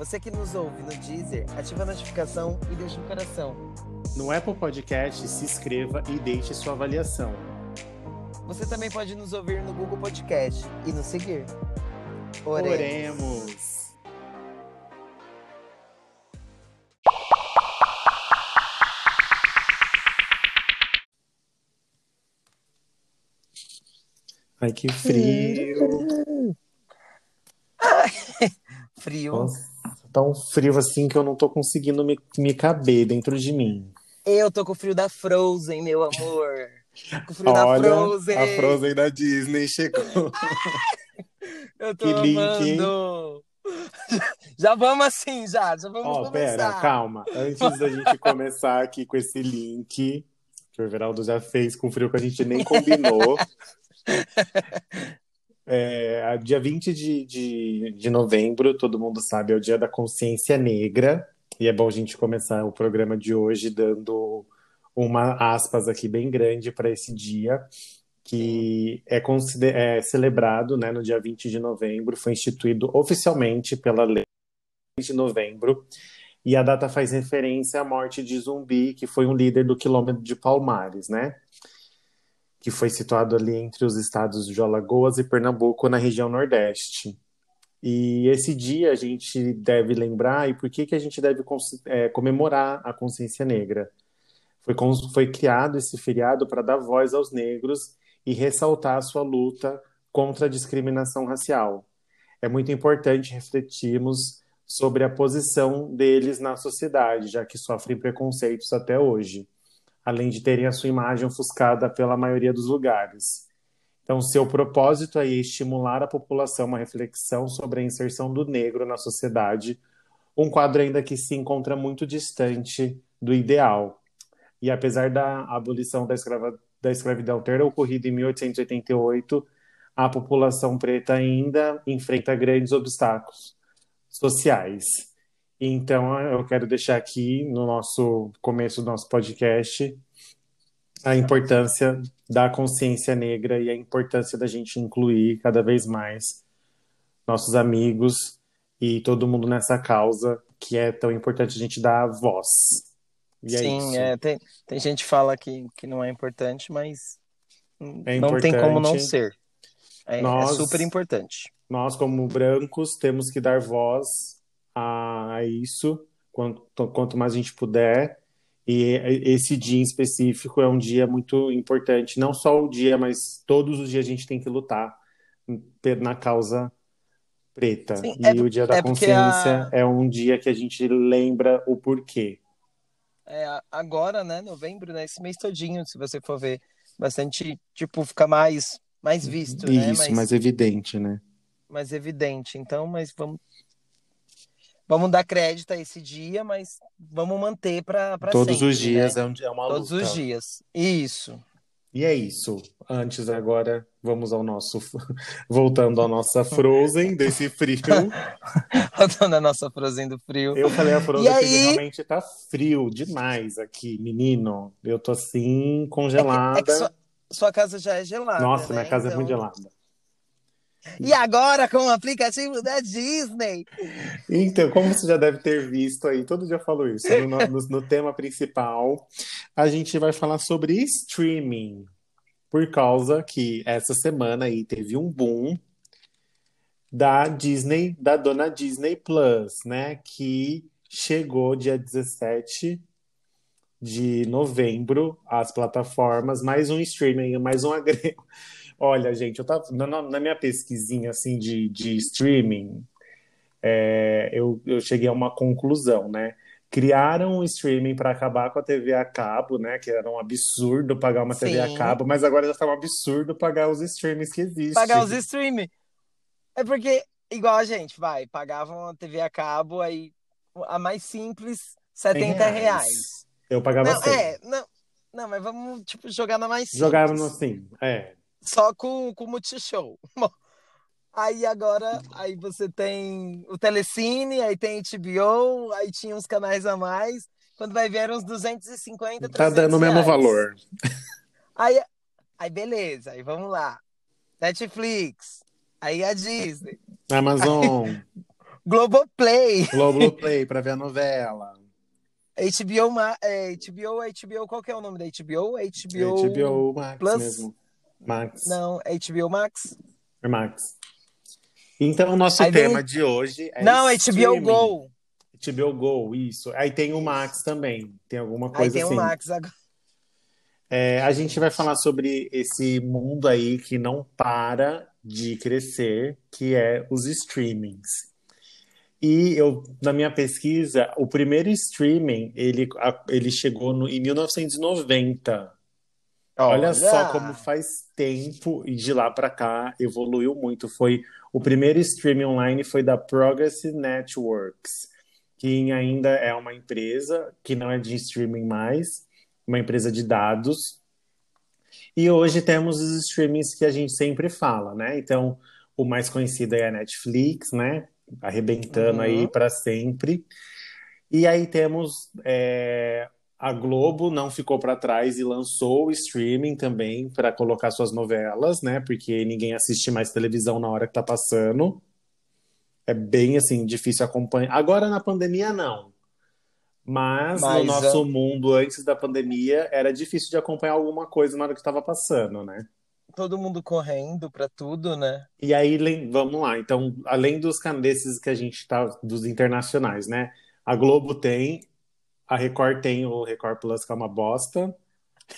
Você que nos ouve no Deezer, ativa a notificação e deixa um coração. No Apple Podcast, se inscreva e deixe sua avaliação. Você também pode nos ouvir no Google Podcast e nos seguir. Oremos. Oremos. Ai, que frio. frio. Nossa, um frio assim que eu não tô conseguindo me, me caber dentro de mim. Eu tô com o frio da Frozen, meu amor. Com o frio Olha, da Frozen. a Frozen da Disney chegou. Eu tô Que link, amando. Já vamos assim, já. Já vamos Ó, começar. pera, calma. Antes da gente começar aqui com esse link, que o Everaldo já fez com frio que a gente nem combinou. É, dia 20 de, de, de novembro, todo mundo sabe, é o dia da consciência negra. E é bom a gente começar o programa de hoje dando uma aspas aqui bem grande para esse dia, que é, é celebrado né, no dia 20 de novembro, foi instituído oficialmente pela lei de novembro. E a data faz referência à morte de Zumbi, que foi um líder do quilômetro de Palmares, né? Que foi situado ali entre os estados de Alagoas e Pernambuco, na região Nordeste. E esse dia a gente deve lembrar, e por que que a gente deve é, comemorar a consciência negra? Foi, foi criado esse feriado para dar voz aos negros e ressaltar a sua luta contra a discriminação racial. É muito importante refletirmos sobre a posição deles na sociedade, já que sofrem preconceitos até hoje, além de terem a sua imagem ofuscada pela maioria dos lugares. Então, seu propósito é estimular a população uma reflexão sobre a inserção do negro na sociedade, um quadro ainda que se encontra muito distante do ideal. E apesar da abolição da, escrava, da escravidão ter ocorrido em 1888, a população preta ainda enfrenta grandes obstáculos sociais. Então, eu quero deixar aqui no nosso começo do nosso podcast a importância da consciência negra e a importância da gente incluir cada vez mais nossos amigos e todo mundo nessa causa que é tão importante a gente dar voz. E é Sim, é, tem, tem gente que fala que, que não é importante, mas É não tem como não ser. É, é Nós- super importante. Nós, como brancos, temos que dar voz a, isso quanto, quanto mais a gente puder. E esse dia em específico é um dia muito importante. Não só o dia, mas todos os dias a gente tem que lutar na causa preta. Sim, e é o dia da é consciência a- é um dia que a gente lembra o porquê. É, agora, né, novembro, né, esse mês todinho, se você for ver, bastante, tipo, fica mais, mais visto, né, Isso, mais, mais evidente, né? mais evidente. Então, mas vamos, vamos dar crédito a esse dia, mas vamos manter para para Todos sempre, os dias né? é, um- é uma Todos luta. os dias. Isso. E é isso. Antes agora, vamos ao nosso. Voltando à nossa Frozen desse frio. Voltando a nossa Frozen do frio. Eu falei a Frozen E aí? realmente tá frio demais aqui, menino. Eu tô assim, É congelada. que sua, sua casa já é gelada, Nossa, né? minha casa é Então- muito gelada. E agora com o aplicativo da Disney. Então, como você já deve ter visto aí, todo dia eu falo isso, no, no- no tema principal, a gente vai falar sobre streaming. Por causa que essa semana aí teve um boom da Disney, da dona Disney Plus, né? Que chegou dia 17 de novembro às plataformas, mais um streaming, mais um agrego. Olha, gente, eu tava na, na minha pesquisinha assim de, de streaming, é, eu, eu cheguei a uma conclusão, né? Criaram um streaming para acabar com a TV a cabo, né? Que era um absurdo pagar uma TV a Sim. cabo, mas agora já está um absurdo pagar os streamings que existem. Pagar os streaming. É porque, igual a gente, vai, pagavam a TV a cabo, aí a mais simples, 70 reais. reais. Eu pagava Não, 100. é, não, não, mas vamos, tipo, jogar na mais simples. Jogava no assim, é. Só com, com o Multishow. Aí agora, aí você tem o Telecine, aí tem HBO, aí tinha uns canais a mais. Quando vai ver, eram uns 250, 300 Tá dando o mesmo valor. Aí, aí beleza, aí vamos lá. Netflix, aí a Disney, Amazon, Globoplay, Globoplay pra ver a novela. HBO, é, HBO, HBO, qual que é o nome da HBO? HBO, HBO Max Plus? mesmo. Max. Não, HBO Max? É Max. Então, o nosso Aí vem- tema de hoje é Não, streaming. HBO Go. HBO Go, isso. Aí tem o Max também. Tem alguma Aí coisa tem assim. o Max agora. É, a gente vai falar sobre esse mundo aí que não para de crescer, que é os streamings. E eu, na minha pesquisa, o primeiro streaming, ele, a- ele chegou no, em 1990. Olha só como faz tempo e de lá para cá evoluiu muito. Foi o primeiro streaming online foi da Progressive Networks, que ainda é uma empresa que não é de streaming mais, uma empresa de dados. E hoje temos os streamings que a gente sempre fala, né? Então, o mais conhecido é a Netflix, né? Arrebentando Uhum. aí para sempre. E aí temos é, a Globo não ficou para trás e lançou o streaming também para colocar suas novelas, né? Porque ninguém assiste mais televisão na hora que tá passando. É bem assim difícil acompanhar. Agora na pandemia não. Mas, Mas, no nosso mundo antes da pandemia era difícil de acompanhar alguma coisa na hora que estava passando, né? Todo mundo correndo pra tudo, né? E aí, vamos lá. Então, além dos desses que a gente tá, dos internacionais, né? A Globo tem, a Record tem o Record Plus, que é uma bosta.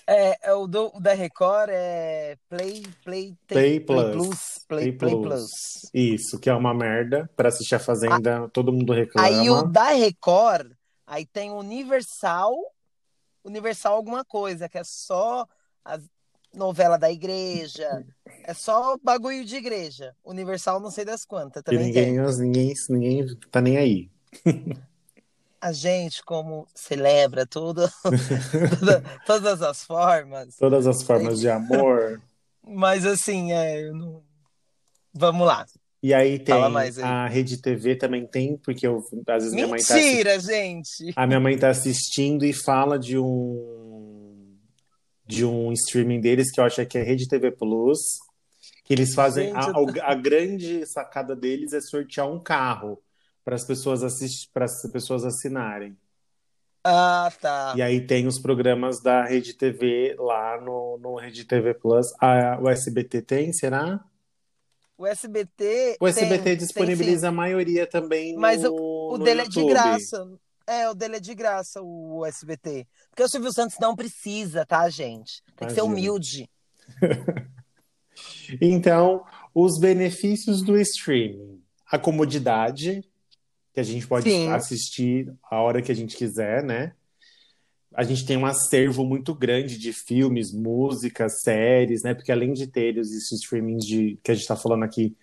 É, é o, do, o da Record é Play, Play, Play Play Plus. Plus. Play, Play Plus. Plus. Isso, que é uma merda. Pra assistir a Fazenda, todo mundo reclama. Aí o da Record, aí tem Universal, Universal alguma coisa, que é só a novela da igreja, é só bagulho de igreja. Universal não sei das quantas, E também ninguém, tem. ninguém, ninguém tá nem aí. A gente, como celebra tudo, toda- todas as formas, Todas as formas de amor. mas assim, é, não... vamos lá. E aí tem aí. a Rede TV também tem, porque eu, às vezes minha mãe tá Mentira, gente! A minha mãe tá assistindo e fala de um de um streaming deles que eu acho que é Rede TV Plus, que eles fazem Gente, a, a grande sacada deles é sortear um carro para as pessoas assistir, para as pessoas assinarem. Ah, tá. E aí tem os programas da Rede TV lá no, no Rede TV Plus. A, o SBT tem, será? O SBT. O SBT tem, disponibiliza a maioria também Mas no, O no dele é de YouTube. graça. É, o dele é de graça, o SBT. Porque o Silvio Santos não precisa, tá, gente? Tem que ser Imagina. humilde. Então, os benefícios do streaming. A comodidade, que a gente pode Sim. assistir a hora que a gente quiser, né? A gente tem um acervo muito grande de filmes, músicas, séries, né? Porque além de ter esses streamings de, que a gente está falando aqui,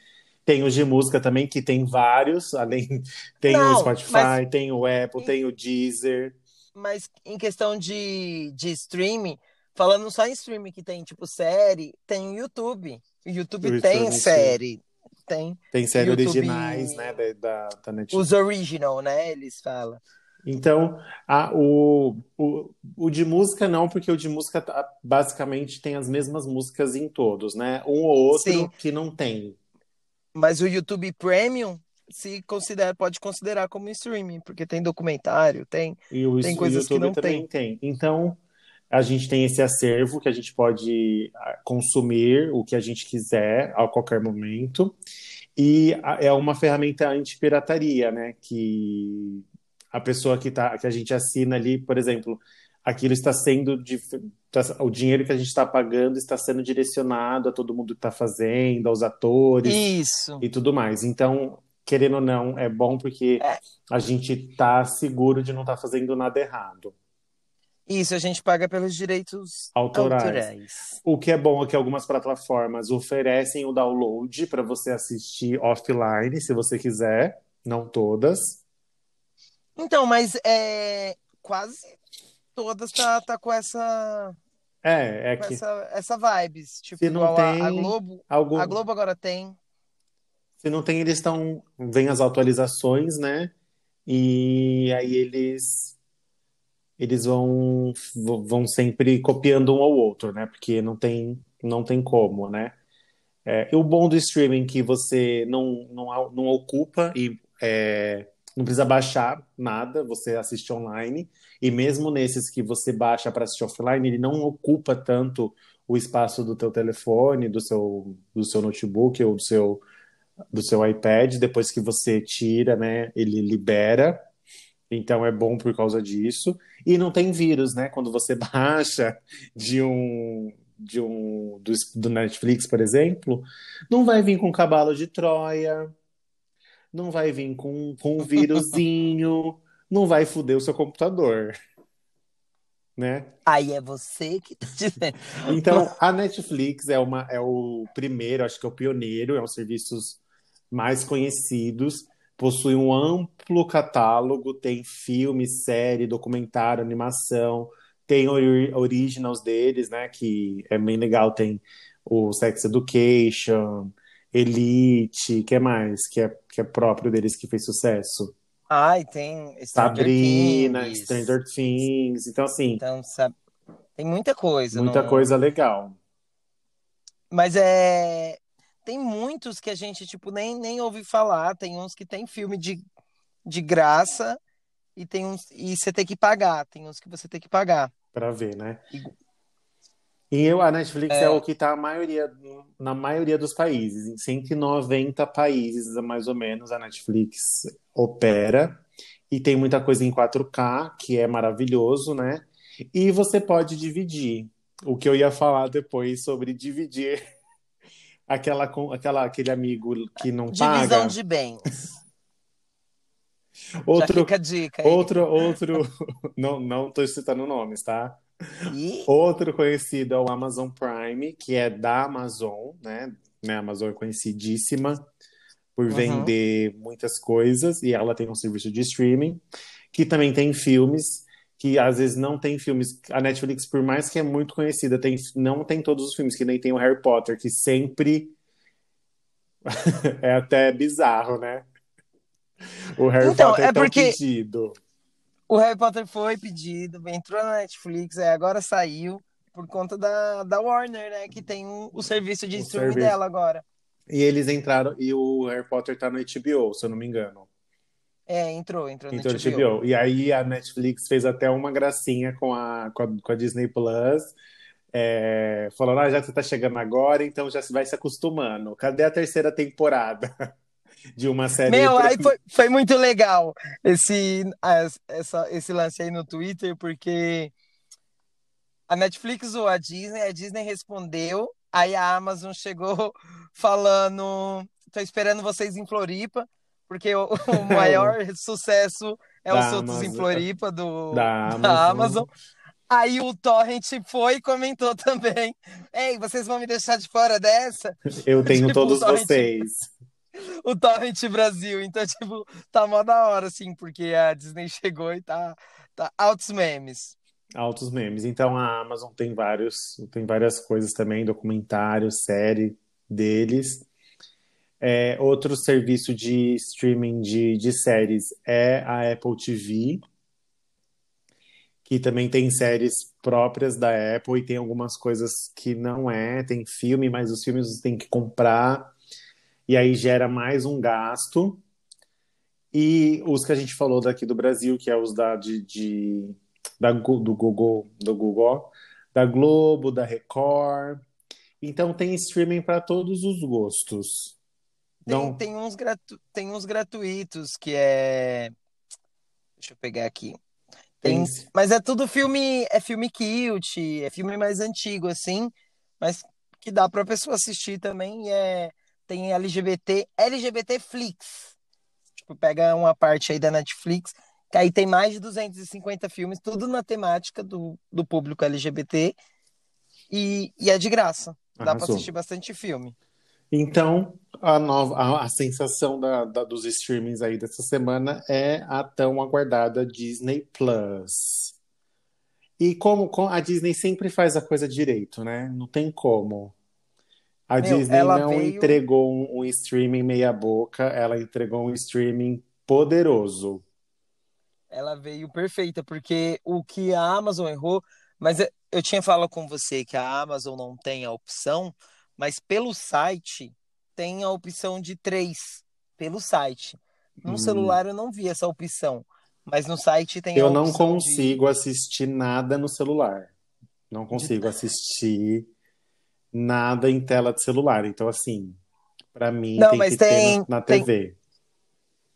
tem os de música também, que tem vários, além tem o Não, Spotify, mas- tem o Apple, tem o Deezer. Mas em questão de, de streaming, falando só em streaming que tem, tipo, série, tem o YouTube. O YouTube O tem YouTube, sim. série. Tem Tem séries YouTube- originais, né? Da, da, Netflix. os original, né? Eles falam. Então, a- o, o, o de música não, porque o de música tá- basicamente tem as mesmas músicas em todos, né? Um ou outro Sim. que não tem. Mas o YouTube Premium se considera, pode considerar como streaming, porque tem documentário, tem. E o, Tem o coisas que YouTube não também tem. Então, a gente tem esse acervo que a gente pode ah, consumir o que a gente quiser a qualquer momento. E é uma ferramenta anti-pirataria, né? Que a pessoa que, tá, que a gente assina ali, por exemplo, aquilo está sendo. tá- o dinheiro que a gente está pagando está sendo direcionado a todo mundo que está fazendo, aos atores Isso. e tudo mais. Então, querendo ou não, é bom porque É. a gente tá seguro de não estar fazendo nada errado. Isso, a gente paga pelos direitos Autorais. autorais. O que é bom é que algumas plataformas oferecem o download para você assistir offline, se você quiser, não todas. Então, mas é, quase todas tá, tá com essa, É, é com que essa, essa vibes. Tipo, se não igual a, a tem Globo. A algum, Globo agora tem. se não tem, eles estão, vem as atualizações, né? E aí eles eles vão vão sempre copiando um ao outro, né? Porque não tem não tem como, né? É, e o bom do streaming é que você não, não, não ocupa e é, não precisa baixar nada, você assiste online. E mesmo nesses que você baixa para assistir offline, ele não ocupa tanto o espaço do teu telefone, do seu, do seu notebook ou do seu, do seu iPad. Depois que você tira, né, ele libera. Então é bom por causa disso. E não tem vírus, né? Quando você baixa de um de um do, do Netflix, por exemplo, não vai vir com cavalo de Troia, não vai vir com, com um vírusinho, não vai foder o seu computador, né? Aí é você que tá dizendo. Então, a Netflix é, uma, é o primeiro, acho que é o pioneiro, é um dos serviços mais conhecidos, possui um amplo catálogo, tem filme, série, documentário, animação, tem ori- originals deles, né, que é bem legal, tem o Sex Education, Elite, que é mais, que é, que é próprio deles que fez sucesso. Ai, tem Stranger Sabrina, Things. Stranger Things, então assim, Então, sabe, tem muita coisa muita coisa legal. Mas é. Tem muitos que a gente, tipo, nem, nem ouve falar. Tem uns que tem filme de, de graça e tem uns. E você tem que pagar. Tem uns que você tem que pagar. Pra ver, né? E eu, a Netflix é, É, o que tá a maioria, na maioria dos países. Em 190 países, mais ou menos, a Netflix opera. E tem muita coisa em 4K, que é maravilhoso, né? E você pode dividir. O que eu ia falar depois sobre dividir aquela, com- aquela, aquele amigo que não divisão paga. de bens. Outro, dica outro, outro, não, não tô citando nomes, tá? E Outro conhecido é o Amazon Prime, que é da Amazon, né? Né, A Amazon é conhecidíssima por Uhum. vender muitas coisas e ela tem um serviço de streaming que também tem filmes que às vezes não tem filmes. A Netflix, por mais que é muito conhecida, tem, não tem todos os filmes, que nem tem o Harry Potter, que sempre é até bizarro, né? O Harry Então, Potter é tão porque pedido. o Harry Potter foi pedido, entrou na Netflix, aí agora saiu por conta da, da Warner, né? Que tem um- o serviço de O streaming serviço. dela agora. E eles entraram, e o Harry Potter tá no HBO, se eu não me engano. É, entrou, entrou no Então, HBO. HBO. E aí a Netflix fez até uma gracinha com a, com a, com a Disney Plus, é, falando, ah, já você tá chegando agora, então já vai se acostumando. Cadê a terceira temporada de uma série? Meu, aí foi, foi muito legal esse, essa, esse lance aí no Twitter, porque a Netflix ou a Disney, a Disney respondeu, aí a Amazon chegou falando, tô esperando vocês em Floripa, porque o, o maior sucesso é Da os Soltos em Amazon. Floripa do, Da da Amazon. Amazon. Aí o Torrent foi e comentou também. Ei, vocês vão me deixar de fora dessa? Eu tenho Tipo, todos o Torrent- vocês. o Torrent Brasil. Então, tipo, tá mó da hora, assim, porque a Disney chegou e tá, tá altos memes. Altos memes. Então a Amazon tem vários, tem várias coisas também, documentário, série deles. É, outro serviço de streaming de, de séries é a Apple TV, que também tem séries próprias da Apple e tem algumas coisas que não é, tem filme, mas os filmes você tem que comprar e aí gera mais um gasto. E os que a gente falou daqui do Brasil, que é os da, de, de- da, do Google, do Google, da Globo, da Record. Então tem streaming para todos os gostos. Tem, Não, tem, uns gratu... tem uns gratuitos que é. Deixa eu pegar aqui. Tem... tem, Mas é tudo filme. É filme cult, é filme mais antigo, assim. Mas que dá pra pessoa assistir também. É... Tem LGBT. LGBT Flix. Tipo, pega uma parte aí da Netflix. Que aí tem mais de 250 filmes, tudo na temática do, do público LGBT. E, e é de graça. Dá pra Arrasou. assistir bastante filme. Então, a, nova, a, a sensação da, da- dos streamings aí dessa semana é a tão aguardada Disney Plus. E como, com- a Disney sempre faz a coisa direito, né? Não tem como. A Meu, Disney não veio. entregou um, um streaming meia boca, ela entregou um streaming poderoso. Ela veio perfeita, porque o que a Amazon errou, mas eu tinha falado com você que a Amazon não tem a opção, mas pelo site tem a opção de três, pelo site. No Hum. celular eu não vi essa opção, mas no site tem a Eu não opção de, consigo assistir nada no celular. Não de... consigo assistir nada em tela de celular. Então, assim, pra mim Não, tem mas que ter na, tem, na tem, TV.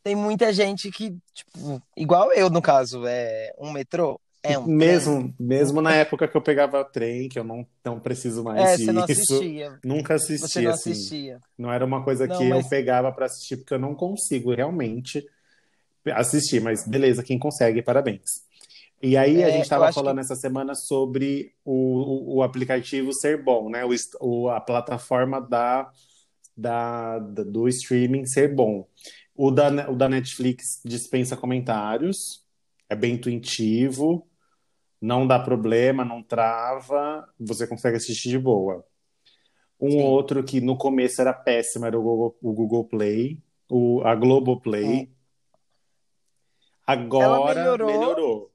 tem muita gente que, tipo, igual eu no caso, é um metrô, é um. Mesmo, mesmo na época que eu pegava trem, que eu não, não preciso mais É, você não disso, assistia, nunca você assisti não assim. assistia. Não era uma coisa Não, que eu mas pegava pra assistir, porque eu não consigo realmente assistir. Mas beleza, quem consegue, parabéns. E aí a gente é, eu estava falando que essa semana sobre o, o, o aplicativo ser bom, né? O, o- a plataforma da, da- do streaming ser bom. O da, o da Netflix dispensa comentários, é bem intuitivo, não dá problema, não trava, você consegue assistir de boa. Um sim. outro que no começo era péssimo era o Google, o Google Play, o, a Globoplay. Ela Agora melhorou, melhorou,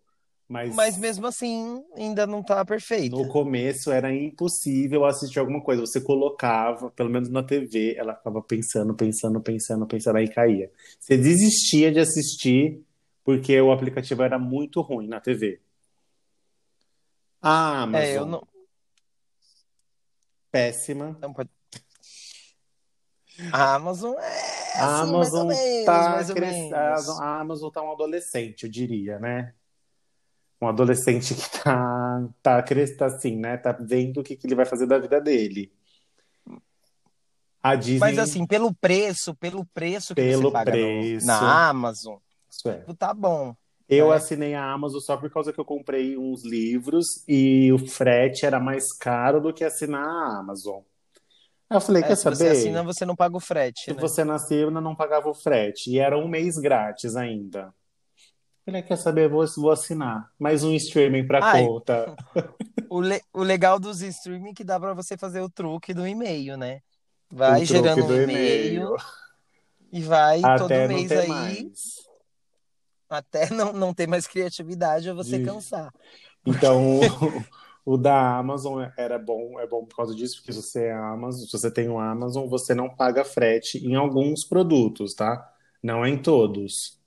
mas mas mesmo assim ainda não tá no perfeita. começo era impossível assistir alguma coisa. Você colocava, pelo menos na TV, ela ficava pensando, pensando, pensando, pensando, aí caía. Você desistia de assistir porque o aplicativo era muito ruim na TV. A É, eu Amazon, não. péssima. não pode- A Amazon é A assim, Amazon menos, tá mais ou cres... menos. a Amazon tá um adolescente, eu diria, né? Um adolescente que tá, tá, cres... tá assim, né? Tá vendo o que, que ele vai fazer da vida dele. A Mas Disney, assim, pelo preço, pelo preço que você pelo paga no, preço, na Amazon, isso é. tipo, tá bom, Eu né? assinei a Amazon só por causa que eu comprei uns livros e o frete era mais caro do que assinar a Amazon. Aí eu falei, É, quer se você assina, saber? você não paga o frete, Se né? você nasceu, eu não pagava o frete. E era um mês grátis ainda. Falei, quer saber? Vou, vou assinar. Mais um streaming pra Ai, conta. o, le- o legal dos streaming é que dá pra você fazer o truque do e-mail, né? O Vai truque gerando um e-mail e vai todo Até não mês aí, mais. Até não, não ter mais criatividade ou você De- cansar. Então, o, da Amazon era bom, é bom por causa disso, porque se você é Amazon, se você tem o Amazon, você não paga frete em alguns produtos, tá? Não é em todos.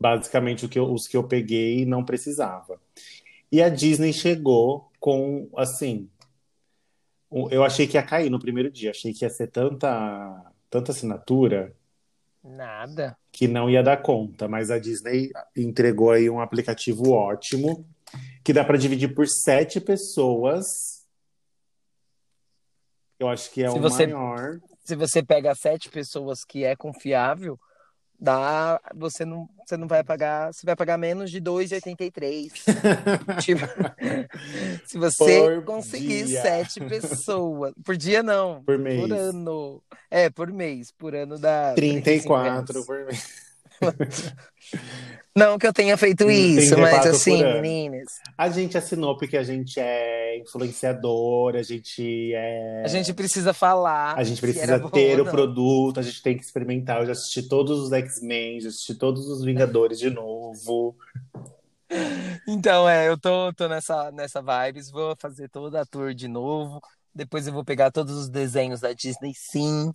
Basicamente, o que eu- os que eu peguei não precisava. E a Disney chegou com, assim, eu achei que ia cair no primeiro dia, achei que ia ser tanta, tanta assinatura Nada. Que não ia dar conta, mas a Disney entregou aí um aplicativo ótimo, que dá para dividir por sete pessoas. Eu acho que é Se o você, maior. se você pega sete pessoas que é confiável, dá, você não, você não vai pagar, você vai pagar menos de 2,83. Tipo, se você Por conseguir dia. sete pessoas, por dia não, Por por mês. ano. É, por mês, por ano dá 35 34 reais. por mês. Não que eu tenha feito isso, mas 34 assim, meninas, A gente assinou porque a gente é influenciador, a gente é. a gente precisa falar A gente precisa ter o produto, a gente tem que experimentar. Eu já assisti todos os X-Men, já assisti todos os Vingadores de novo. Então, é, eu tô, tô nessa, nessa vibes, vou fazer toda a tour de novo. Depois eu vou pegar todos os desenhos da Disney, sim.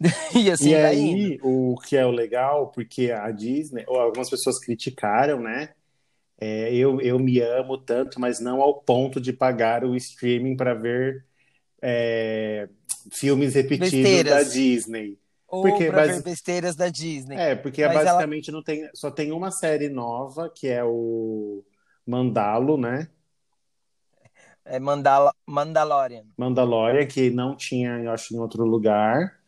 E assim E vai indo. aí, o que é o legal, porque a Disney, ou algumas pessoas criticaram, né? É, eu, eu me amo tanto, mas não ao ponto de pagar o streaming para ver é, filmes repetidos da Besteiras. Disney. Ou Porque pra ver besteiras da Disney. É, porque Mas ela- basicamente não tem, só tem uma série nova, que é o Mandalo, né? É Mandala, Mandalorian. Mandalorian, que não tinha, eu acho, em outro lugar.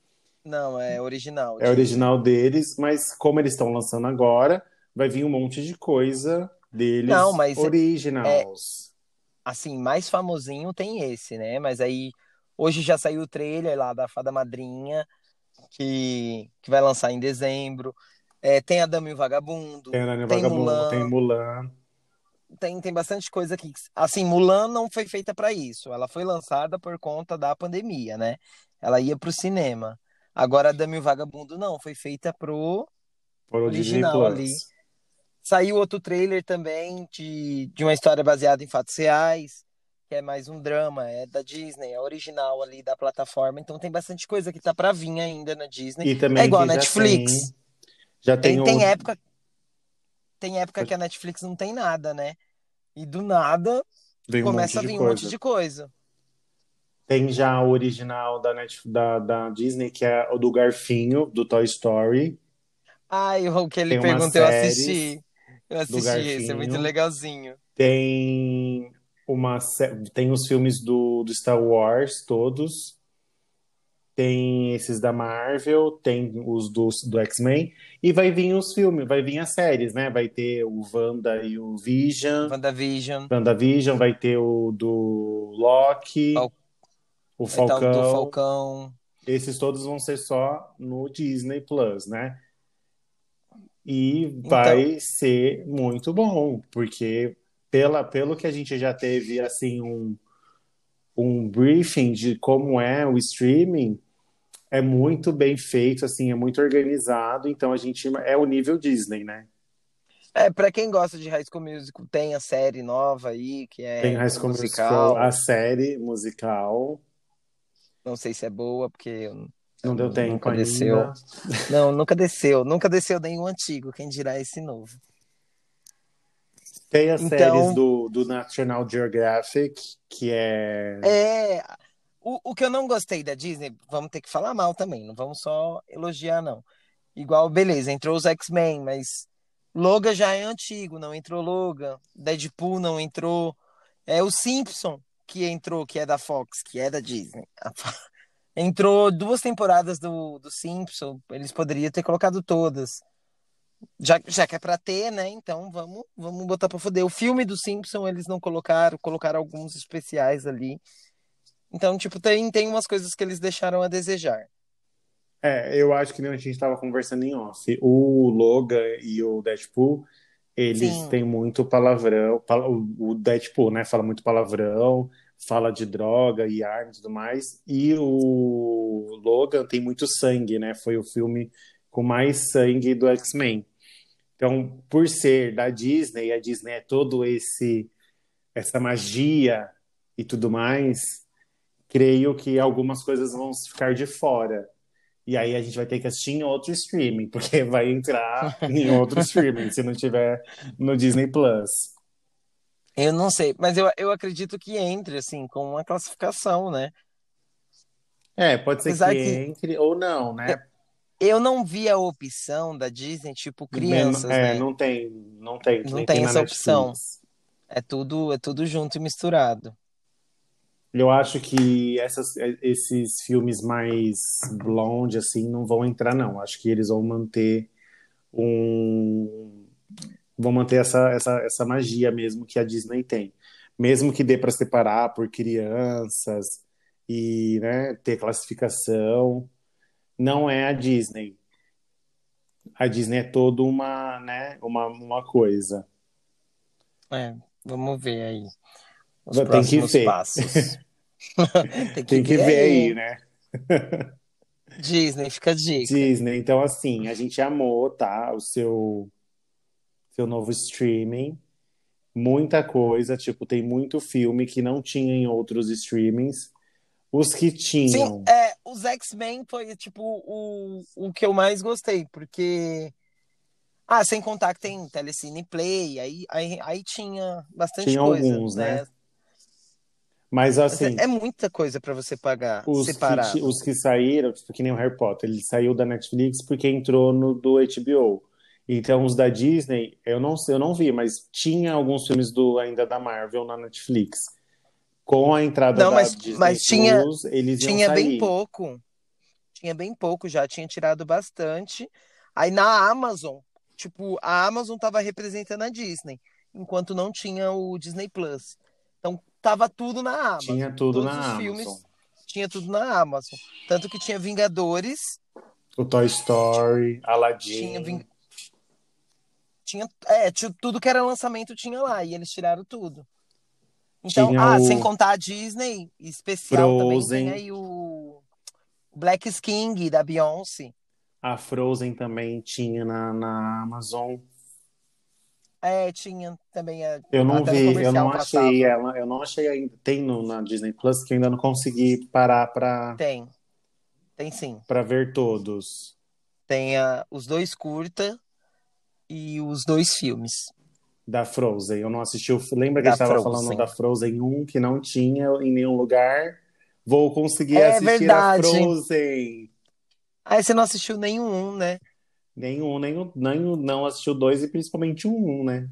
Não, é original. É original deles, mas como eles estão lançando agora, vai vir um monte de coisa deles Não, mas é- originals. Assim, mais famosinho tem esse, né? Mas aí Hoje já saiu o trailer lá da Fada Madrinha, que, que vai lançar em dezembro. É, tem a Dama e o Vagabundo. Tem a Dama e o Vagabundo, Mulan. tem Mulan. Tem, tem bastante coisa aqui. Assim, Mulan não foi feita para isso. Ela foi lançada por conta da pandemia, né? Ela ia pro cinema. Agora a Dama o Vagabundo não, foi feita pro Por original ali. Saiu outro trailer também de, de uma história baseada em fatos reais, que é mais um drama, é da Disney, é original ali da plataforma. Então tem bastante coisa que tá pra vir ainda na Disney. E também É igual a já Netflix. tem- já tem, Tem, tem o- época tem época que a Netflix não tem nada, né? E do nada vem um começa a monte de vir um monte coisa. de coisa. Tem já o original da, Net, da, da Disney, que é o do Garfinho, do Toy Story. Ai, o que ele perguntou, eu assisti. Eu assisti esse, é muito legalzinho. Tem uma tem os filmes do, do Star Wars todos. Tem esses da Marvel, tem os do, do X-Men e vai vir os filmes, vai vir as séries, né? Vai ter o Wanda e o Vision, WandaVision, WandaVision, vai ter o do Loki, Fal- o do Falcão. Falcão. Esses todos vão ser só no Disney Plus, né? E vai ser muito bom, porque pela, pelo que a gente já teve assim um, um briefing de como é o streaming, é muito bem feito, assim, é muito organizado, então a gente é o nível Disney, né? É, pra quem gosta de High School Musical, tem a série nova aí, que é Tem High School musical. Musical, a série musical, Não sei se é boa, porque não deu tempo nunca ainda. desceu. Não, nunca desceu. Nunca desceu nenhum antigo, quem dirá esse novo. Tem as Então- séries do, do National Geographic, que é É. O, o que eu não gostei da Disney, vamos ter que falar mal também, não vamos só elogiar, não. Igual, beleza, entrou os X-Men, mas Logan já é antigo, não entrou Logan. Deadpool não entrou. É o Simpson que entrou, que é da Fox, que é da Disney. Entrou duas temporadas do, do Simpson, eles poderiam ter colocado todas. Já, já que é pra ter, né? Então vamos, vamos botar pra foder. O filme do Simpson eles não colocaram, colocaram alguns especiais ali. Então, tipo, tem, tem umas coisas que eles deixaram a desejar. É, eu acho que nem a gente estava conversando em off. O Logan e o Deadpool, eles Sim. têm muito palavrão. pala- O o Deadpool, né, fala muito palavrão, fala de droga e arma e tudo mais. E o Logan tem muito sangue, né? Foi o filme com mais sangue do X-Men. Então, por ser da Disney, a Disney é todo esse essa magia e tudo mais, creio que algumas coisas vão ficar de fora. E aí a gente vai ter que assistir em outro streaming, porque vai entrar em outro streaming se não tiver no Disney Plus. Eu não sei, mas eu, eu acredito que entre, assim, com uma classificação, né? É, pode ser que que- entre ou não, né? Eu não vi a opção da Disney, tipo, crianças, é, né? não tem, não tem, Não tem na essa opção. É tudo, é tudo junto e misturado. Eu acho que essas, esses filmes mais blonde, assim, não vão entrar, não. Acho que eles vão manter um. Vão manter essa, essa, essa magia mesmo que a Disney tem. Mesmo que dê para separar por crianças e né, ter classificação, não é a Disney. A Disney é toda uma, né, uma, uma coisa. É, vamos ver aí. Os Tem que próximos ver. passos. Tem que, Tem que ver aí, né? Disney, fica a dica. Disney. Então, assim, a gente amou, tá? O seu, seu novo streaming. Muita coisa, tipo, tem muito filme que não tinha em outros streamings. Os que tinham. Sim, é, os X-Men foi, tipo, o, o que eu mais gostei, porque... Ah, sem contar que tem Telecine Play, aí, aí, aí tinha bastante Tinha coisa, alguns, né? né? Mas, assim, É muita coisa pra você pagar os que, separado. ti- os que saíram, tipo, que nem o Harry Potter, ele saiu da Netflix porque entrou no do HBO. Então, os da Disney, eu não sei, eu não vi, mas tinha alguns filmes do ainda da Marvel na Netflix. Com a entrada Não, da mas- Disney mas tinha- Plus, eles Tinha bem pouco. Tinha bem pouco, já tinha tirado bastante. Aí na Amazon, tipo, a Amazon tava representando a Disney, enquanto não tinha o Disney Plus. Tava tudo na Amazon. Tinha tudo Todos na os Amazon. filmes tinha tudo na Amazon. Tanto que tinha Vingadores, O Toy Story, Aladdin. tinha, Ving- tinha é, tinha tudo que era lançamento tinha lá e eles tiraram tudo. Então, Tinha ah, o- sem contar a Disney, especial também Frozen. tem aí o Black King da Beyoncé. A Frozen também tinha na, na Amazon. É, tinha também a Eu não vi, eu não passava. achei ela, eu não achei ainda. Tem no, na Disney Plus que eu ainda não consegui parar pra, Tem. Tem sim. pra ver todos. Tem a, os dois curta e os dois filmes. Da Frozen. Eu não assisti o. Lembra que a Da gente tava Frozen. falando da Frozen 1 que não tinha em nenhum lugar? Vou conseguir É assistir verdade. a Frozen. Aí você não assistiu nenhum, né? Nenhum, nenhum, nenhum não assistiu dois e principalmente um, um, né?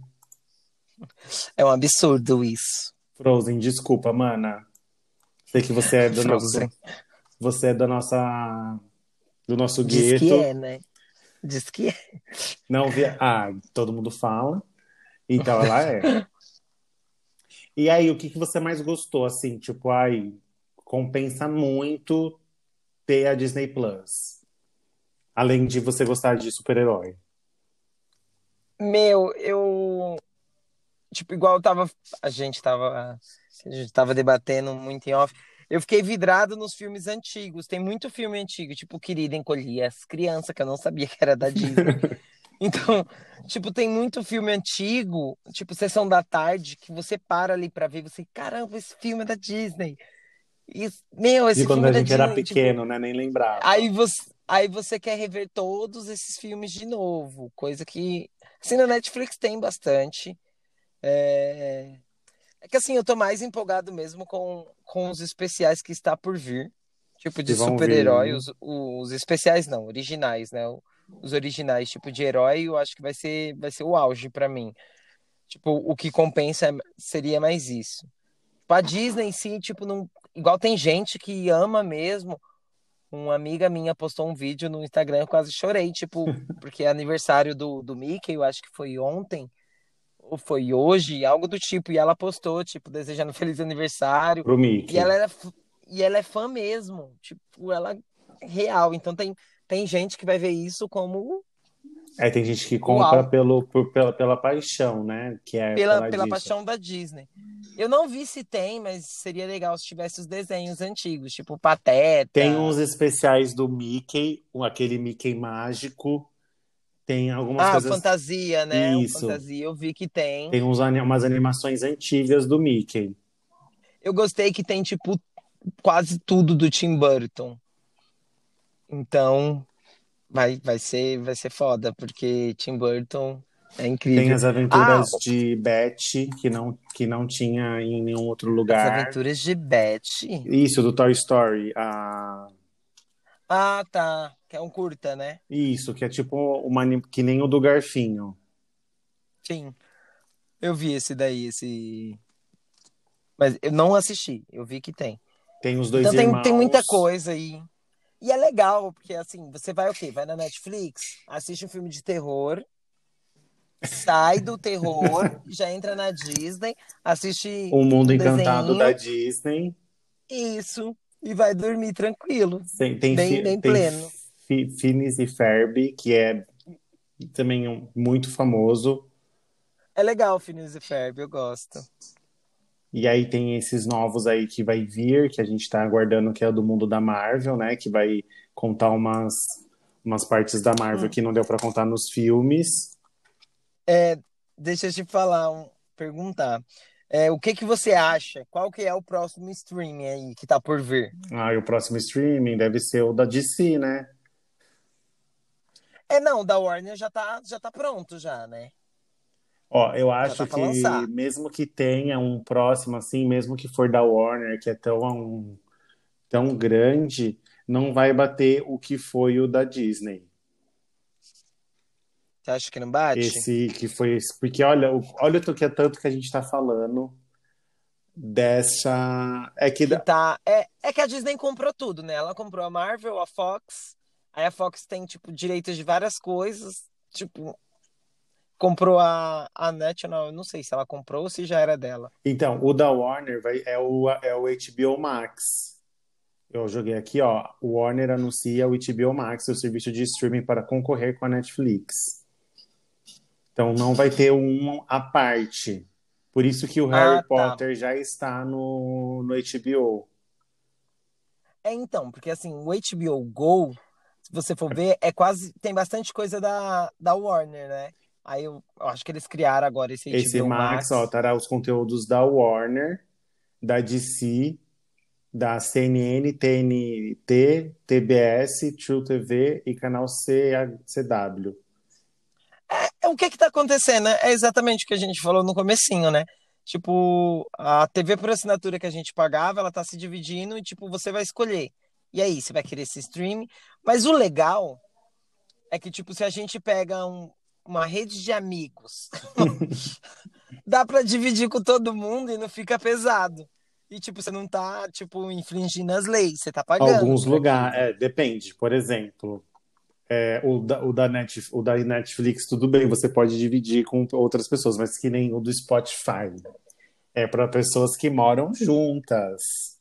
É um absurdo isso. Frozen, desculpa, mana. Sei que você é do nosso. Você é da nossa. Do nosso Diz gueto. que é, né? Diz que é. Não via. Ah, todo mundo fala. Então ela é. E aí, o que que você mais gostou? Assim, tipo, ai, compensa muito ter a Disney Plus. Além de você gostar de super-herói. Meu, eu. Tipo, igual tava. A gente tava. A gente tava debatendo muito em off. Eu fiquei vidrado nos filmes antigos. Tem muito filme antigo, tipo Querida Encolhi as Crianças, que eu não sabia que era da Disney. Então, tipo, tem muito filme antigo, tipo Sessão da Tarde, que você para ali pra ver e você, caramba, esse filme é da Disney. E, meu, esse De quando filme a é gente era tipo, pequeno, né? Nem lembrava. Aí você, aí você quer rever todos esses filmes de novo, coisa que assim na Netflix tem bastante. É, é que assim eu tô mais empolgado mesmo com, com os especiais que está por vir, tipo de super-herói, né? os, os especiais não, originais, né? Os originais tipo de herói, eu acho que vai ser vai ser o auge pra mim. Tipo, o que compensa seria mais isso. Tipo, a Disney em si, tipo, não igual tem gente que ama mesmo. Uma amiga minha postou um vídeo no Instagram, eu quase chorei, tipo, porque é aniversário do, do Mickey, eu acho que foi ontem, ou foi hoje, algo do tipo, e ela postou, tipo, desejando feliz aniversário, Pro Mickey. e ela, era, e ela é fã mesmo, tipo, ela é real, então tem, tem gente que vai ver isso como É, tem gente que compra Uau. pelo, por- pela, pela paixão, né? Que é pela, pela pela paixão da Disney. Eu não vi se tem, mas seria legal se tivesse os desenhos antigos, tipo Pateta. Tem uns especiais do Mickey, aquele Mickey mágico. Tem algumas Ah, coisas. fantasia, né? Isso. fantasia, eu vi que tem. Tem uns, umas animações antigas do Mickey. Eu gostei que tem, tipo, quase tudo do Tim Burton. Então, vai, vai ser, vai ser foda, porque Tim Burton é Tem incrível. as aventuras Ah, de Betty, que não, que não tinha em nenhum outro As lugar. Aventuras de Betty. Isso, do Toy Story. Ah, Ah, tá. Que é um curta, né? isso, que é tipo uma, que nem o do Garfinho. Sim. Eu vi esse daí, esse. Mas eu não assisti, eu vi que tem. Tem os dois Então tem, irmãos. tem muita coisa aí. E é legal, porque assim, você vai o quê? Vai na Netflix, assiste um filme de terror, sai do terror, já entra na Disney, assiste O Mundo um Encantado da Disney. isso e vai dormir tranquilo. Tem, tem, Bem- bem tem pleno. fi- Phineas e Ferb, que é também um- muito famoso. É legal, Phineas e Ferb, eu gosto. E aí tem esses novos aí que vai vir, que a gente tá aguardando, que é do mundo da Marvel, né? Que vai contar umas, umas partes da Hum. Marvel que não deu pra contar nos filmes. Deixa eu te falar, um- perguntar. É, o que que você acha? Qual que é o próximo streaming aí que tá por vir? Ah, e o próximo streaming deve ser o da DC, né? É, não, o da Warner já tá, já tá pronto já, né? Ó, eu acho que lançar. mesmo que tenha um próximo assim, mesmo que for da Warner, que é tão, tão grande, não vai bater o que foi o da Disney. Você acha que não bate? Esse que foi esse, porque olha, o- olha o que é tanto que a gente tá falando dessa é que Que tá, é, é que a Disney comprou tudo, né? Ela comprou a Marvel, a Fox, aí a Fox tem, tipo, direitos de várias coisas, tipo, comprou a, a National, não sei se ela comprou ou se já era dela. então, o da Warner vai é o é o HBO Max. eu joguei aqui, ó. O Warner anuncia o HBO Max, o serviço de streaming para concorrer com a Netflix. Então não vai ter um à parte. Por isso que o Harry Ah, tá. Potter já está no, no HBO. É, então, porque assim, o HBO Go, se você for ver, é quase. Tem bastante coisa da, da Warner, né? Aí eu, eu acho que eles criaram agora esse HBO Esse Max, ó, terá os conteúdos da Warner, da DC, da CNN, TNT, TBS, True TV e canal C- CW. É, o que que tá acontecendo? né? É exatamente o que a gente falou no comecinho, né? Tipo, a TV por assinatura que a gente pagava, ela tá se dividindo e, tipo, você vai escolher. E aí, você vai querer esse stream? Mas o legal é que, tipo, se a gente pega um- uma rede de amigos, dá pra dividir com todo mundo e não fica pesado. E, tipo, você não tá, tipo, infringindo as leis, você tá pagando. Alguns lugares, é, depende. Por exemplo, é, o, da, o, da Net, o da Netflix, tudo bem, você pode dividir com outras pessoas, mas que nem o do Spotify. É para pessoas que moram juntas.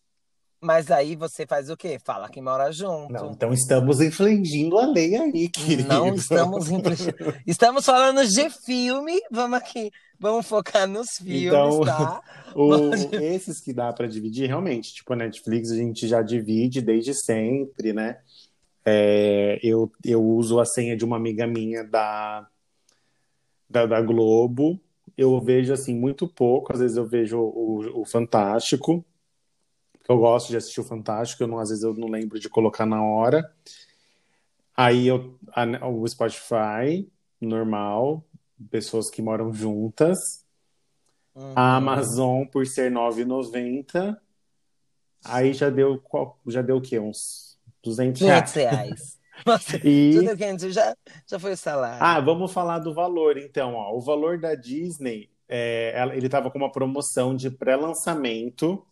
Mas aí você faz o quê? Fala que mora junto. Não, então estamos infringindo a lei aí, querido. Não estamos infringindo. Estamos falando de filme. Vamos aqui. Vamos focar nos filmes, Então, tá? O- esses que dá para dividir, realmente, tipo, a Netflix a gente já divide desde sempre, né? É, eu, eu uso a senha de uma amiga minha da, da, da Globo. Eu vejo, assim, muito pouco. Às vezes eu vejo o, o Fantástico, porque eu gosto de assistir o Fantástico. Eu não, às vezes eu não lembro de colocar na hora. Aí eu, a- o Spotify, normal, pessoas que moram juntas. Uhum. A Amazon por ser R$ 9,90. Aí já deu qual- já deu o quê? Uns 200 500 reais. reais. Nossa, E tudo 500 já, já foi o salário. ah, vamos falar do valor então, ó. O valor da Disney, é, ele tava com uma promoção de pré-lançamento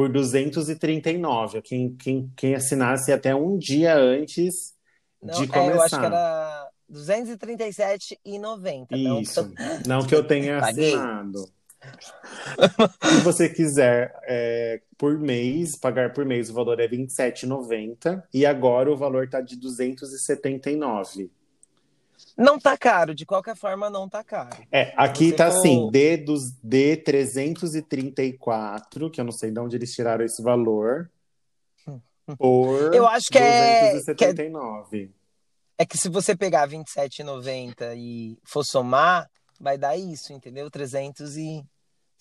por 239. Quem, quem, quem assinasse até um dia antes Não, de é, começar. eu acho que era R$237,90. Não, Isso. Não que eu tenha assinado. Se você quiser é, por mês, pagar por mês, o valor é R$ 27,90 e agora o valor está de 279. Não tá caro, de qualquer forma não tá caro. É, aqui Você tá assim, D dos D334, que eu não sei de onde eles tiraram esse valor, por Eu acho que é- 279. É que se você pegar R$27,90 e for somar, vai dar isso, entendeu? 334.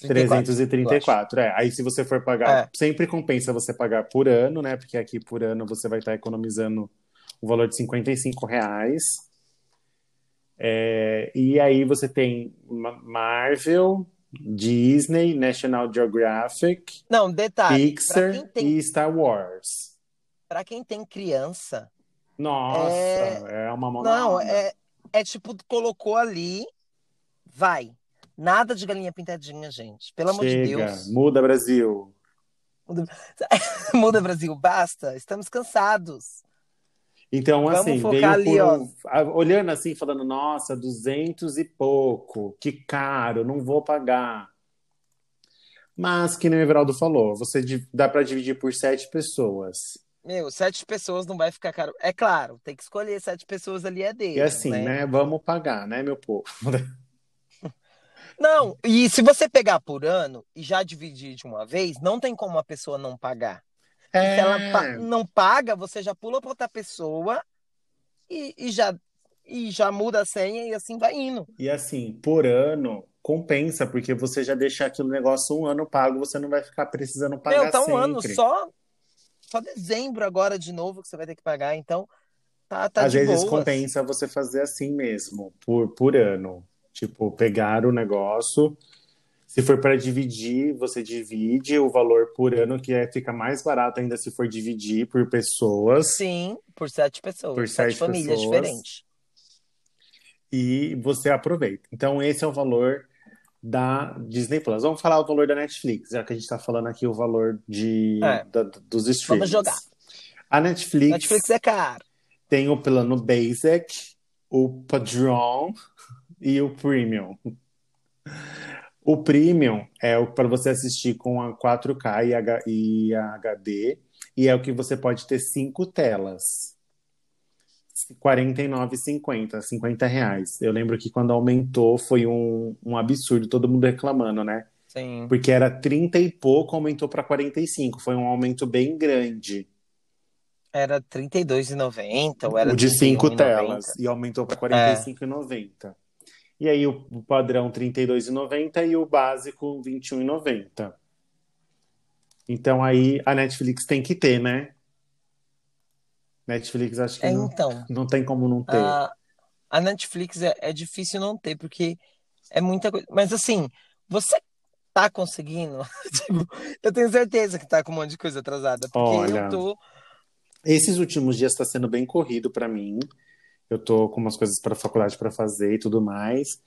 334, é. Aí se você for pagar, É. sempre compensa você pagar por ano, né? Porque aqui por ano você vai estar economizando o valor de 55 reais. É, e aí você tem Ma- Marvel, Disney, National Geographic, Não, detalhe, Pixar tem, e Star Wars. pra quem tem criança, Nossa, É- é, uma mão na não, roda. é, é tipo, colocou ali, vai. Nada de galinha pintadinha, gente. Pelo amor de Chega, Deus. muda Brasil. Muda, Brasil, basta. Estamos cansados. Então, Vamos assim, veio ali, por olhando assim, falando, nossa, duzentos e pouco, que caro, não vou pagar. Mas, que nem o Everaldo falou, você dá para dividir por sete pessoas. Meu, sete pessoas não vai ficar caro. É claro, tem que escolher sete pessoas ali é deles, E assim, né? né? Vamos pagar, né, meu povo? Não, e se você pegar por ano e já dividir de uma vez, não tem como a pessoa não pagar. E se ela pa- É, não paga, você já pula para outra pessoa e, e já, e já muda a senha e assim vai indo. e assim, por ano, compensa, porque você já deixa aquele negócio um ano pago, você não vai ficar precisando pagar Meu, tá um ano só, só dezembro agora de novo que você vai ter que pagar, então tá, tá Às de vezes boas. compensa você fazer assim mesmo, por, por ano. Tipo, pegar o negócio. Se for para dividir, você divide o valor por ano, que é, fica mais barato ainda se for dividir por pessoas. Sim, por sete pessoas, Por sete sete famílias pessoas. diferentes. E você aproveita. Então, esse é o valor da Disney Plus. Vamos falar o valor da Netflix, já que a gente está falando aqui o valor de, É. da- dos streams. jogar. A Netflix, Netflix é caro. tem o plano Basic, o Padrão e o Premium. O Premium é para você assistir com a 4K e, H- e a HD e é o que você pode ter cinco telas. R$ 49,50, 50 reais. Eu lembro que quando aumentou foi um, um absurdo, todo mundo reclamando, né? Sim. Porque era 30 e pouco, aumentou para 45. Foi um aumento bem grande. Era R$ 32,90 ou era o de 5 31,90? telas. E aumentou para R$ 45,90. E aí o, o padrão R$ 32,90 e o básico R$ 21,90. Então aí a Netflix tem que ter, né? Netflix acho que É, não, então, não tem como não ter. a, a Netflix é, é difícil não ter, porque é muita coisa. Mas assim, você tá conseguindo? Tipo, eu tenho certeza que tá com um monte de coisa atrasada, porque Olha, eu tô. Esses últimos dias está sendo bem corrido para mim. Eu tô com umas coisas para faculdade para fazer e tudo mais,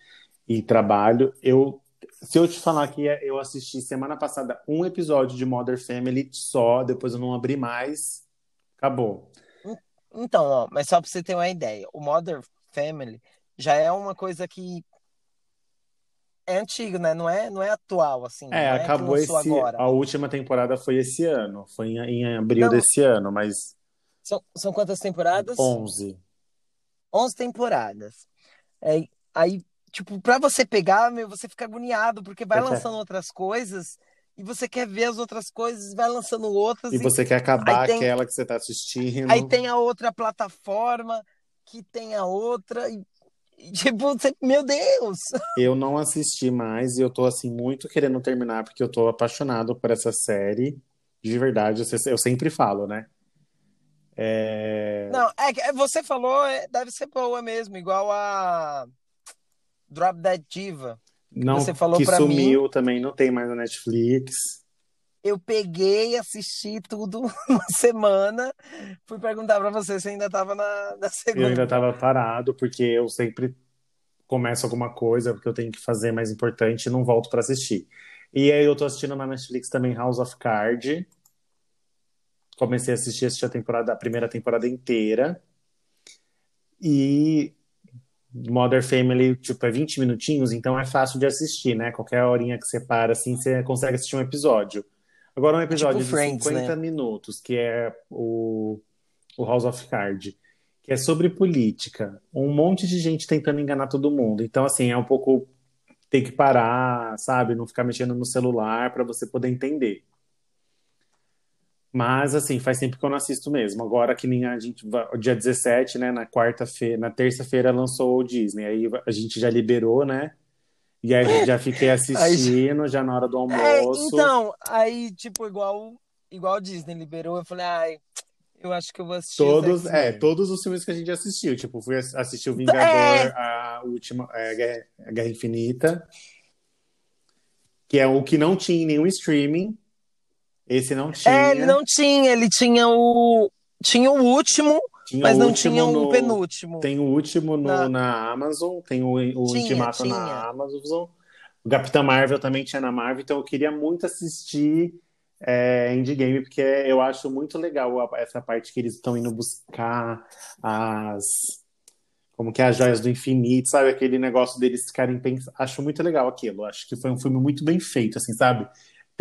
e trabalho. Eu, se eu te falar que eu assisti semana passada um episódio de Modern Family só, depois eu não abri mais, acabou. Então, ó, mas só pra você ter uma ideia, o Modern Family já é uma coisa que é antigo, né? Não é, não é atual, assim. É, é acabou lançou esse. agora. A última temporada foi esse ano, foi em, em abril Não. desse ano, mas São, são quantas temporadas? 11. 11 temporadas. É, aí, tipo, pra você pegar, meu, você fica agoniado, porque vai quer- lançando outras coisas e você quer ver as outras coisas, vai lançando outras. E você quer acabar tem- aquela que você tá assistindo. Aí tem a outra plataforma, que tem a outra. E, e, tipo, você, meu Deus! Eu não assisti mais e eu tô assim muito querendo terminar porque eu tô apaixonado por essa série. De verdade, eu sempre falo, né? É... Não, é que você falou, é, deve ser boa mesmo, igual a Drop Dead Diva. Não, você falou que sumiu também, não tem mais na Netflix. Eu peguei, assisti tudo uma semana, fui perguntar pra você se ainda tava na, na segunda. Eu ainda tava parado porque eu sempre começo alguma coisa porque eu tenho que fazer mais importante e não volto pra assistir. E aí eu tô assistindo na Netflix também House of Cards. Comecei a assistir, assisti a temporada, a primeira temporada inteira. E Modern Family, tipo, é 20 minutinhos, então é fácil de assistir, né? Qualquer horinha que você para, assim, você consegue assistir um episódio. Agora, um episódio Tipo de Friends, 50 minutos, que é o, o House of Cards, que é sobre política. Um monte de gente tentando enganar todo mundo. Então, assim, é um pouco. Tem que parar, sabe? Não ficar mexendo no celular para você poder entender. Mas, assim, faz tempo que eu não assisto mesmo. Agora que nem a gente. Dia 17, né? Na quarta-feira, na terça-feira lançou o Disney. Aí a gente já liberou, né? E aí já fiquei assistindo, já na hora do É, almoço. então, aí, tipo, igual, igual Disney liberou, eu falei, ai, eu acho que eu vou assistir Todos, os é, todos os filmes que a gente assistiu. Tipo, fui ass- assistir o Vingador, É. a última, é, Guerra, a Guerra Infinita, que é o que não tinha em nenhum streaming. Esse não tinha. É, ele não tinha, ele tinha o. Tinha o último, Tinha mas o não último tinha o no- penúltimo. Tem o último no- Na- na Amazon, tem o, o Tinha, Ultimato tinha. na Amazon. O Capitão Marvel também tinha na Marvel, então eu queria muito assistir é, Endgame, porque eu acho muito legal essa parte que eles estão indo buscar as. Como que é as joias do infinito, sabe? Aquele negócio deles ficarem pensando. Acho muito legal aquilo. Acho que foi um filme muito bem feito, assim, sabe?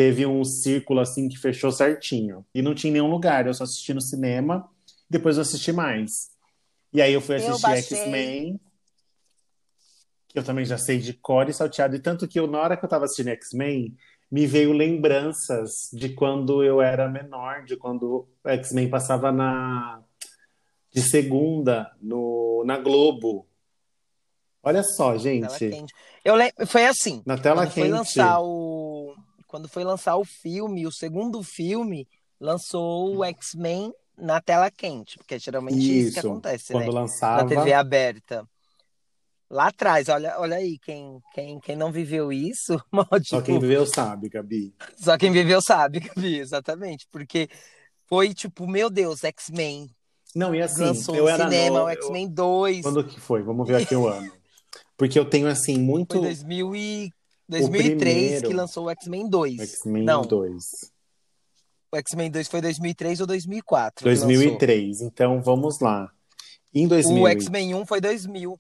Teve um círculo assim que fechou certinho. E não tinha nenhum lugar. Eu só assisti no cinema, depois eu assisti mais. E aí eu fui assistir. X-Men, que eu também já sei de cor e salteado. E tanto que eu, na hora que eu tava assistindo X-Men, me veio lembranças de quando eu era menor, de quando X-Men passava na de segunda no, na Globo. Olha só, gente. quente. Eu lem- Foi assim. Na tela quando foi quente. lançar o quando foi lançar o filme, o segundo filme lançou o X-Men na tela quente, porque é geralmente isso, que Isso, acontece, quando né? lançava. Na TV aberta. Lá atrás, olha, olha aí, quem, quem, quem não viveu isso, mal, Só quem viveu sabe, Gabi. só quem viveu sabe, Gabi, exatamente, porque foi tipo, meu Deus, X-Men, Não, e assim, lançou eu no era cinema, novo. o X-Men 2, Quando que foi? Vamos ver aqui o ano. Porque eu tenho assim muito foi 2000 e... 2003 primeiro- que lançou o X-Men 2. X-Men Não, 2. o X-Men 2 foi 2003 ou 2004 que lançou. 2003. Então vamos lá. Em, 2000, O X-Men 1 foi 2000.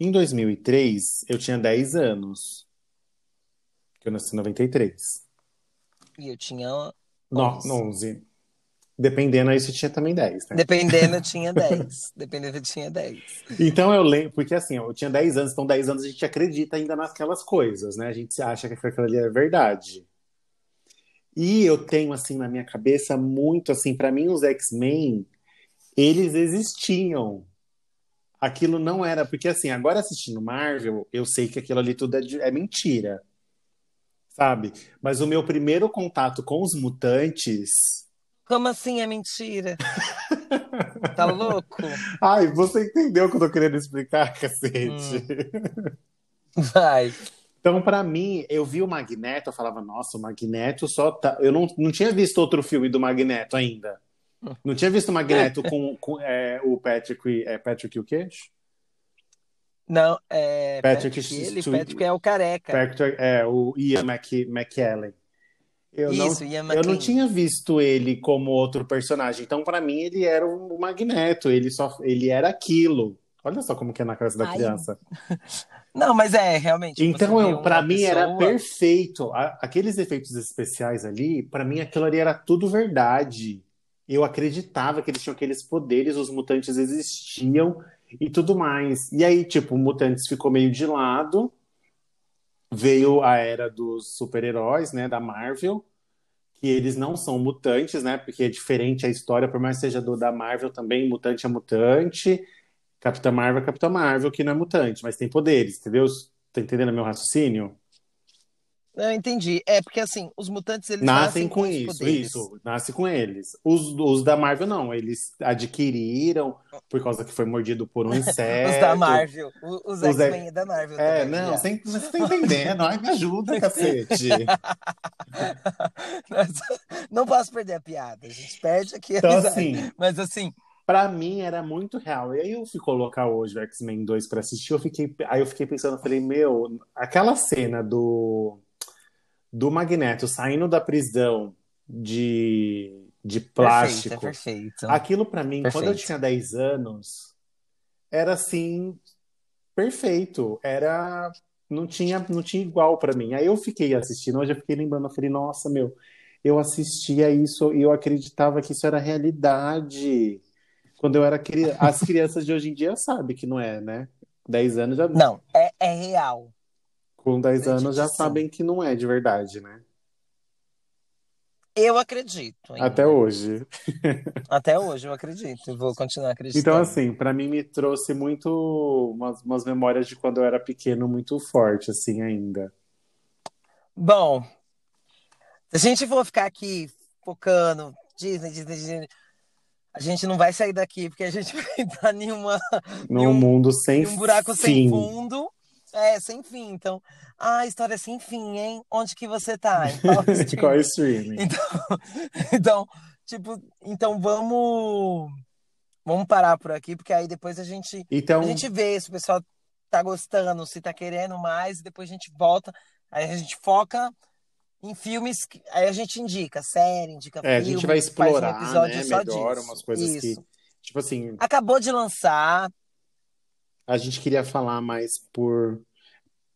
em 2003, eu tinha 10 anos. Que eu nasci em 93. E eu tinha No, 11. 11. Dependendo, aí você tinha também 10, né? Dependendo, tinha 10. Dependendo, tinha 10. Então eu lembro, porque assim, eu tinha 10 anos, então 10 anos a gente acredita ainda naquelas coisas, né? A gente acha que aquilo ali é verdade. E eu tenho, assim, na minha cabeça, muito assim, para mim, os X-Men, eles existiam. Aquilo não era, porque assim, agora assistindo Marvel, eu sei que aquilo ali tudo é, de- é mentira, sabe? Mas o meu primeiro contato com os mutantes. Como assim é mentira? Tá louco? Ai, você entendeu o que eu tô querendo explicar, cacete? Vai. Então, pra mim, eu vi o Magneto, eu falava, nossa, o Magneto só tá. Eu não, não tinha visto outro filme do Magneto ainda. Não tinha visto o Magneto com, com é, o Patrick. É Patrick o quê? Não, é. Patrick Patrick, ele, Patrick é o careca. Patrick, é, o Ian Mc, McKellen. Eu Isso, não, Ian eu não McKellen. tinha visto ele como outro personagem. Então, pra mim, ele era o Magneto. Ele só, ele era aquilo. Olha só como que é na cabeça da Ai, criança. Não, mas é, realmente. Então, uma mim era pessoa- perfeito. A- Aqueles efeitos especiais ali, pra mim aquilo ali era tudo verdade. Eu acreditava que eles tinham aqueles poderes, os mutantes existiam e tudo mais. E aí, tipo, o mutantes ficou meio de lado. Veio a era dos super-heróis, né, da Marvel, que eles não são mutantes, né, porque é diferente a história, por mais que seja do da Marvel também, mutante é mutante. Capitã Marvel é Capitã Marvel, que não é mutante, mas tem poderes, entendeu? Tá entendendo meu raciocínio? Eu entendi. É porque assim, os mutantes eles Nascem nascem com os isso, poderes. isso, nasce com eles. Os, os da Marvel não, eles adquiriram por causa que foi mordido por um inseto. Os da Marvel. Os, Os X-Men é da Marvel É, também. não, já. você, tá entendendo? Ai, me ajuda, cacete. Não posso perder a piada. A gente perde aqui Então, assim, Mas assim, pra mim era muito real. E aí eu fui colocar hoje o X-Men 2 pra assistir, eu fiquei, aí eu fiquei pensando, falei, meu, aquela cena do, do Magneto saindo da prisão de, de plástico. perfeito, é perfeito. Aquilo pra mim, quando eu Perfeito. tinha 10 anos, era assim, perfeito. Era. Não tinha, não tinha igual pra mim. Aí eu fiquei assistindo, hoje eu fiquei lembrando, eu falei, nossa, meu, eu assistia isso e eu acreditava que isso era realidade. Quando eu era criança. As crianças de hoje em dia sabem que não é, né? 10 anos já. Não, é, é real. Com 10 anos já sabem que não é de verdade, né? Eu acredito. ainda. Até hoje. Até hoje eu acredito. E vou continuar acreditando. Então, assim, pra mim me trouxe muito umas, umas memórias de quando eu era pequeno muito forte, assim, ainda. Bom, se a gente for ficar aqui focando Disney, Disney, Disney, a gente não vai sair daqui porque a gente vai entrar em, uma, Num E um- mundo sem em um buraco sem fim. fundo. É, sem fim. Então, ah, história sem fim, hein? Onde que você tá? Em qual é streaming? Então, então, tipo, então vamos vamos parar por aqui, porque aí depois a gente Então, a gente vê se o pessoal tá gostando, se tá querendo mais, e depois a gente volta, aí a gente foca em filmes, que- aí a gente indica série, indica é, a filme, gente vai faz um explorar, episódio né, melhor umas coisas Isso. que, tipo assim, Acabou de lançar, a gente queria falar mais por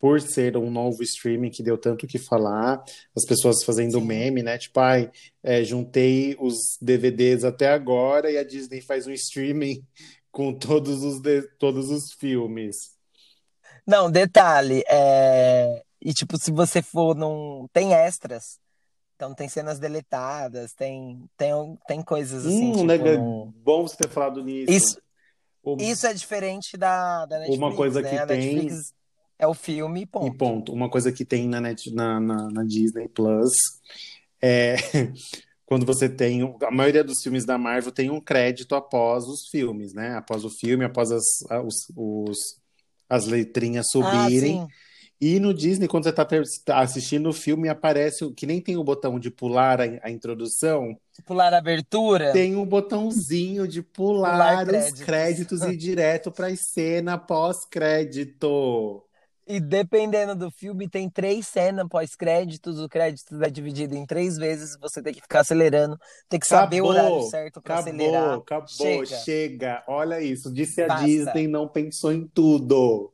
por ser um novo streaming que deu tanto que falar, as pessoas fazendo Sim. meme, né? Tipo, ai, é, juntei os DVDs até agora e a Disney faz um streaming com todos os, todos os filmes. Não, detalhe, é... e tipo, se você for num. Tem extras. Então tem cenas deletadas, tem, tem, tem coisas assim, Hum, tipo, legal. num- Bom você ter falado nisso. Isso, isso é diferente da, da Netflix, Uma coisa né? que A tem- Netflix é o filme e E ponto. ponto. Uma coisa que tem na, Net, na, na, na Disney Plus é quando você tem. A maioria dos filmes da Marvel tem um crédito após os filmes, né? Após o filme, após as, os, os- as letrinhas Ah, subirem. sim. E no Disney, quando você está assistindo o filme, aparece o- que nem tem o botão de pular a, a introdução, Pular a abertura. tem um botãozinho de pular, Pular os créditos. créditos e ir direto para a cena pós-crédito. E dependendo do filme, tem três cenas pós-créditos. O crédito é dividido em três vezes. Você tem que ficar acelerando. Tem que saber o horário certo para acelerar. Acabou, acabou, Chega. chega. Olha isso, disse a. Disney, não pensou em tudo.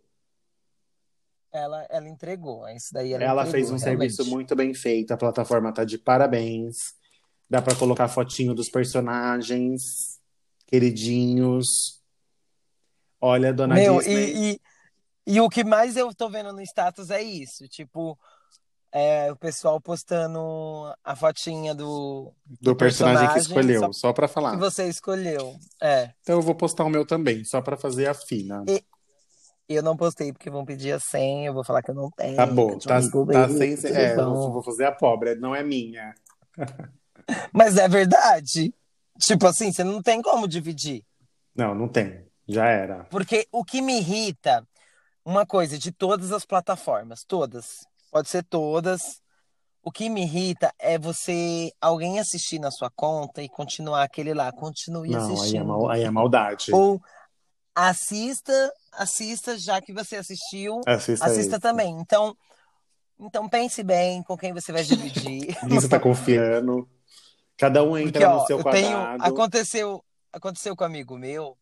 Ela, ela entregou. Isso daí ela, Ela entregou, fez um serviço realmente. muito bem feito, a plataforma tá de parabéns. Dá pra colocar fotinho dos personagens, queridinhos. Olha, dona Meu, Disney. e, e, e o que mais eu tô vendo no status é isso, tipo, é, o pessoal postando a fotinha do, do personagem que personagem, escolheu, só- só que falar. você escolheu. É, Então eu vou postar o meu também, só pra fazer a fina. E- eu não postei porque vão pedir a senha, eu vou falar que eu não tenho. Tá bom, tá, tá sem. tudo É, bom. vou, fazer a pobre, não é minha. Mas é verdade. Tipo assim, você não tem como dividir. Não, não tem. Já era. Porque o que me irrita, uma coisa de todas as plataformas, todas, pode ser todas. O que me irrita é você, alguém assistir na sua conta e continuar aquele lá, continue Não, aí é, assistindo. mal, aí é maldade. Ou assista, assista já que você assistiu, Assista, assista também. Então, então pense bem com quem você vai dividir. Quem você tá confiando. Cada um entra Porque, no ó, seu eu tenho, quadrado. aconteceu, aconteceu com um amigo meu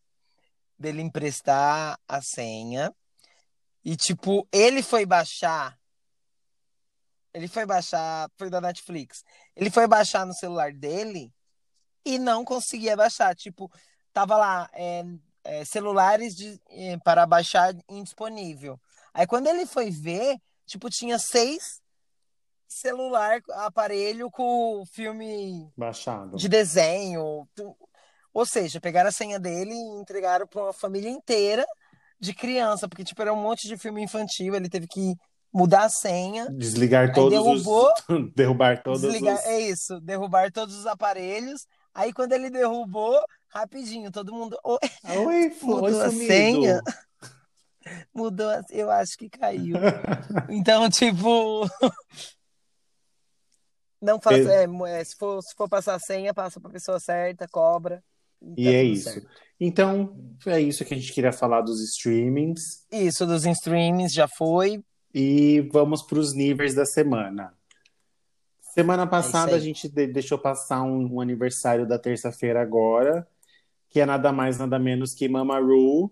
dele emprestar a senha e tipo, ele foi baixar ele foi baixar, foi da Netflix. Ele foi baixar no celular dele e não conseguia baixar, tipo, tava lá é, é, celulares de, é, para baixar indisponível. Aí quando ele foi ver, tipo, tinha seis celular, aparelho com filme Baixado. de desenho. Ou seja, pegaram a senha dele e entregaram para uma família inteira de criança, porque tipo, era um monte de filme infantil, ele teve que mudar a senha, Desligar todos derrubou, os. Derrubar todos desligar, os. é isso, derrubar todos os aparelhos. Aí quando ele derrubou, rapidinho, todo mundo "Oi, oi, Mudou a senha. mudou, a- eu acho que caiu. Então, tipo, não faça, é, é, se for, se for passar a senha, passa para a pessoa certa, cobra. E tá é isso. certo. Então, é isso que a gente queria falar dos streamings. Isso dos streamings já foi. E vamos para os níveis da semana. Semana passada É a gente de- deixou passar um, um aniversário da terça-feira agora, que é nada mais nada menos que Mama Ru,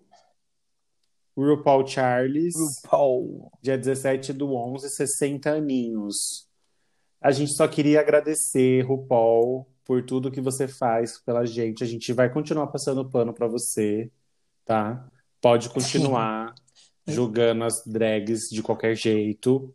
RuPaul Charles, RuPaul. dia 17 do 11, 60 aninhos. A gente só queria agradecer, RuPaul, por tudo que você faz pela gente. A gente vai continuar passando pano pra você, tá? Pode continuar julgando as drags de qualquer jeito.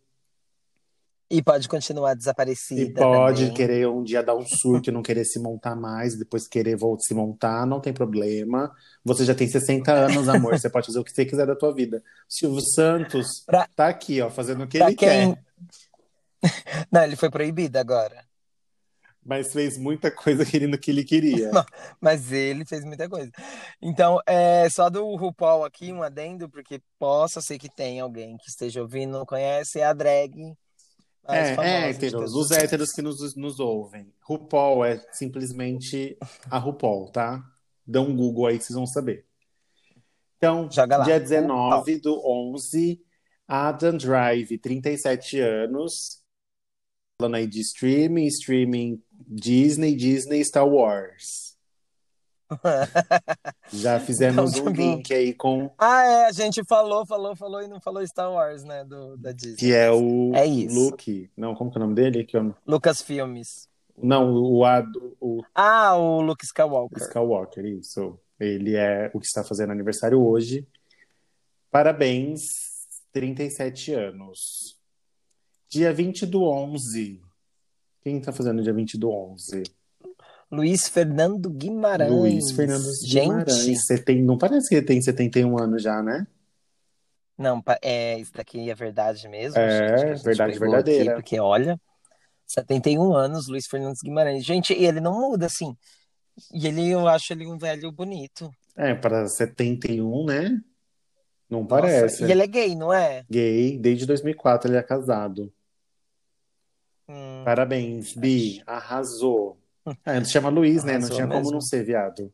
E pode continuar desaparecida. E pode também. querer um dia dar um surto e não querer se montar mais, depois querer voltar se montar, não tem problema. Você já tem 60 anos, amor, você pode fazer o que você quiser da tua vida. Silvio Santos Pra- tá aqui, ó, fazendo o que Pra ele quem. quer, Não, ele foi proibido agora. mas fez muita coisa querendo o que ele queria. Mas ele fez muita coisa. Então, é só do RuPaul aqui, um adendo, porque possa ser que tenha alguém que esteja ouvindo, não conhece, é a drag É, é, héteros, os héteros que nos, nos ouvem. RuPaul é simplesmente a RuPaul, tá? Dá um Google aí que vocês vão saber. Então, Joga lá. dia 19 do 11, Adam Drive, 37 anos. Falando aí de streaming, streaming Disney, Disney Star Wars. Já fizemos Então, um tipo- link aí com Ah, é, a gente falou, falou, falou e não falou Star Wars, né, do, da Disney. que é o É isso. Luke. Não, como que é o nome dele? Que eu... Lucas Filmes. Não, o, o, o Ah, o Luke Skywalker. Skywalker, isso. Ele é o que está fazendo aniversário hoje. Parabéns, 37 anos. Dia 20 do 11. Quem está fazendo dia 20 do 11? Luiz Fernando Guimarães. Luiz Fernando Guimarães. Gente, Você tem, não parece que ele tem 71 anos já, né? não, é, isso daqui é verdade mesmo, É, gente, verdade verdadeira. Aqui, porque, olha, 71 anos, Luiz Fernando Guimarães. Gente, e ele não muda, assim. E ele, eu acho ele um velho bonito. É, para 71, né? Não Nossa, parece. E ele é gay, não é? Gay, desde 2004 ele é casado. Hum, Parabéns, Bi, arrasou. Ah, ele se chama Luiz, né? Não tinha como mesmo. não ser viado.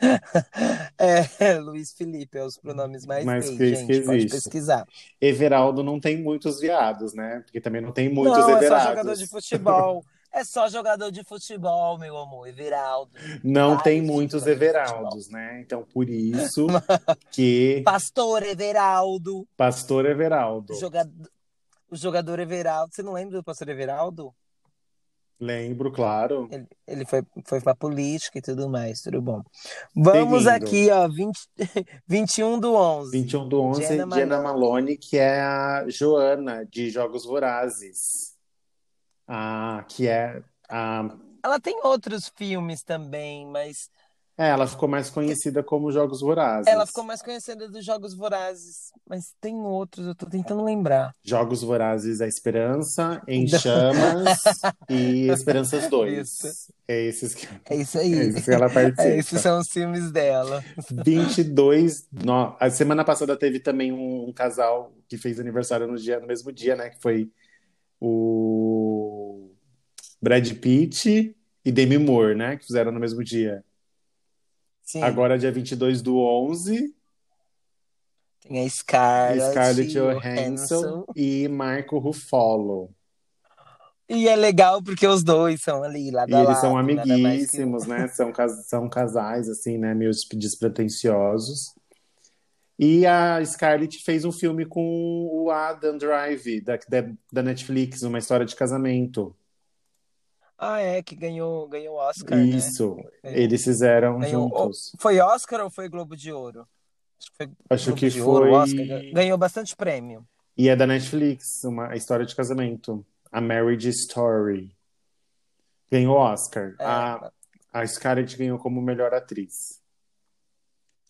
É, Luiz Felipe é os pronomes mais Mais gays gente. que Pode existe. pesquisar. Everaldo não tem muitos viados, né? Porque também não tem muitos não, é só jogador de futebol. É só jogador de futebol, meu amor. Everaldo. Não tem muitos. Everaldos, né? Então, por isso que Pastor Everaldo. Pastor Everaldo. Jogador, o jogador Everaldo. Você não lembra do pastor Everaldo? Lembro, claro. Ele, ele foi, foi pra política e tudo mais, tudo bom. Vamos Seguindo. aqui, ó, 20, 21 do 11. 21 do 11, Jenna Jenna Malone. Malone, que é a Joana, de Jogos Vorazes. Ah, que é a... Ela tem outros filmes também, mas É, ela ficou mais conhecida como Jogos Vorazes. ela ficou mais conhecida dos Jogos Vorazes. Mas tem outros, eu tô tentando lembrar. Jogos Vorazes, A Esperança, Em Chamas e Esperanças 2. Isso. É esses que, É isso é aí. esses que ela participa. É, esses são os filmes dela. 22. No, a semana passada teve também um, um casal que fez aniversário no, dia, no mesmo dia, né? Que foi o Brad Pitt e Demi Moore, né? Que fizeram no mesmo dia. Sim. Agora, dia 22 do 11, Tem a Scarlett, Scarlett Johansson. Johansson e Marco Ruffalo. E é legal porque os dois são ali, lado E a eles lado, são mais que- amiguíssimos, né? São, cas- são casais, assim, né? Meio despretensiosos. E a Scarlett fez um filme com o Adam Drive, da, da, da Netflix, uma história de casamento. Ah, é, que ganhou, ganhou Oscar, né? Isso, É. eles fizeram Ganhou- juntos. Foi Oscar ou foi Globo de Ouro? Acho que foi Acho Globo que de Ouro, foi. Oscar. Ganhou bastante prêmio. E é da Netflix, uma história de casamento. A Marriage Story. Ganhou Oscar. É, A, a Scarlett ganhou como melhor atriz.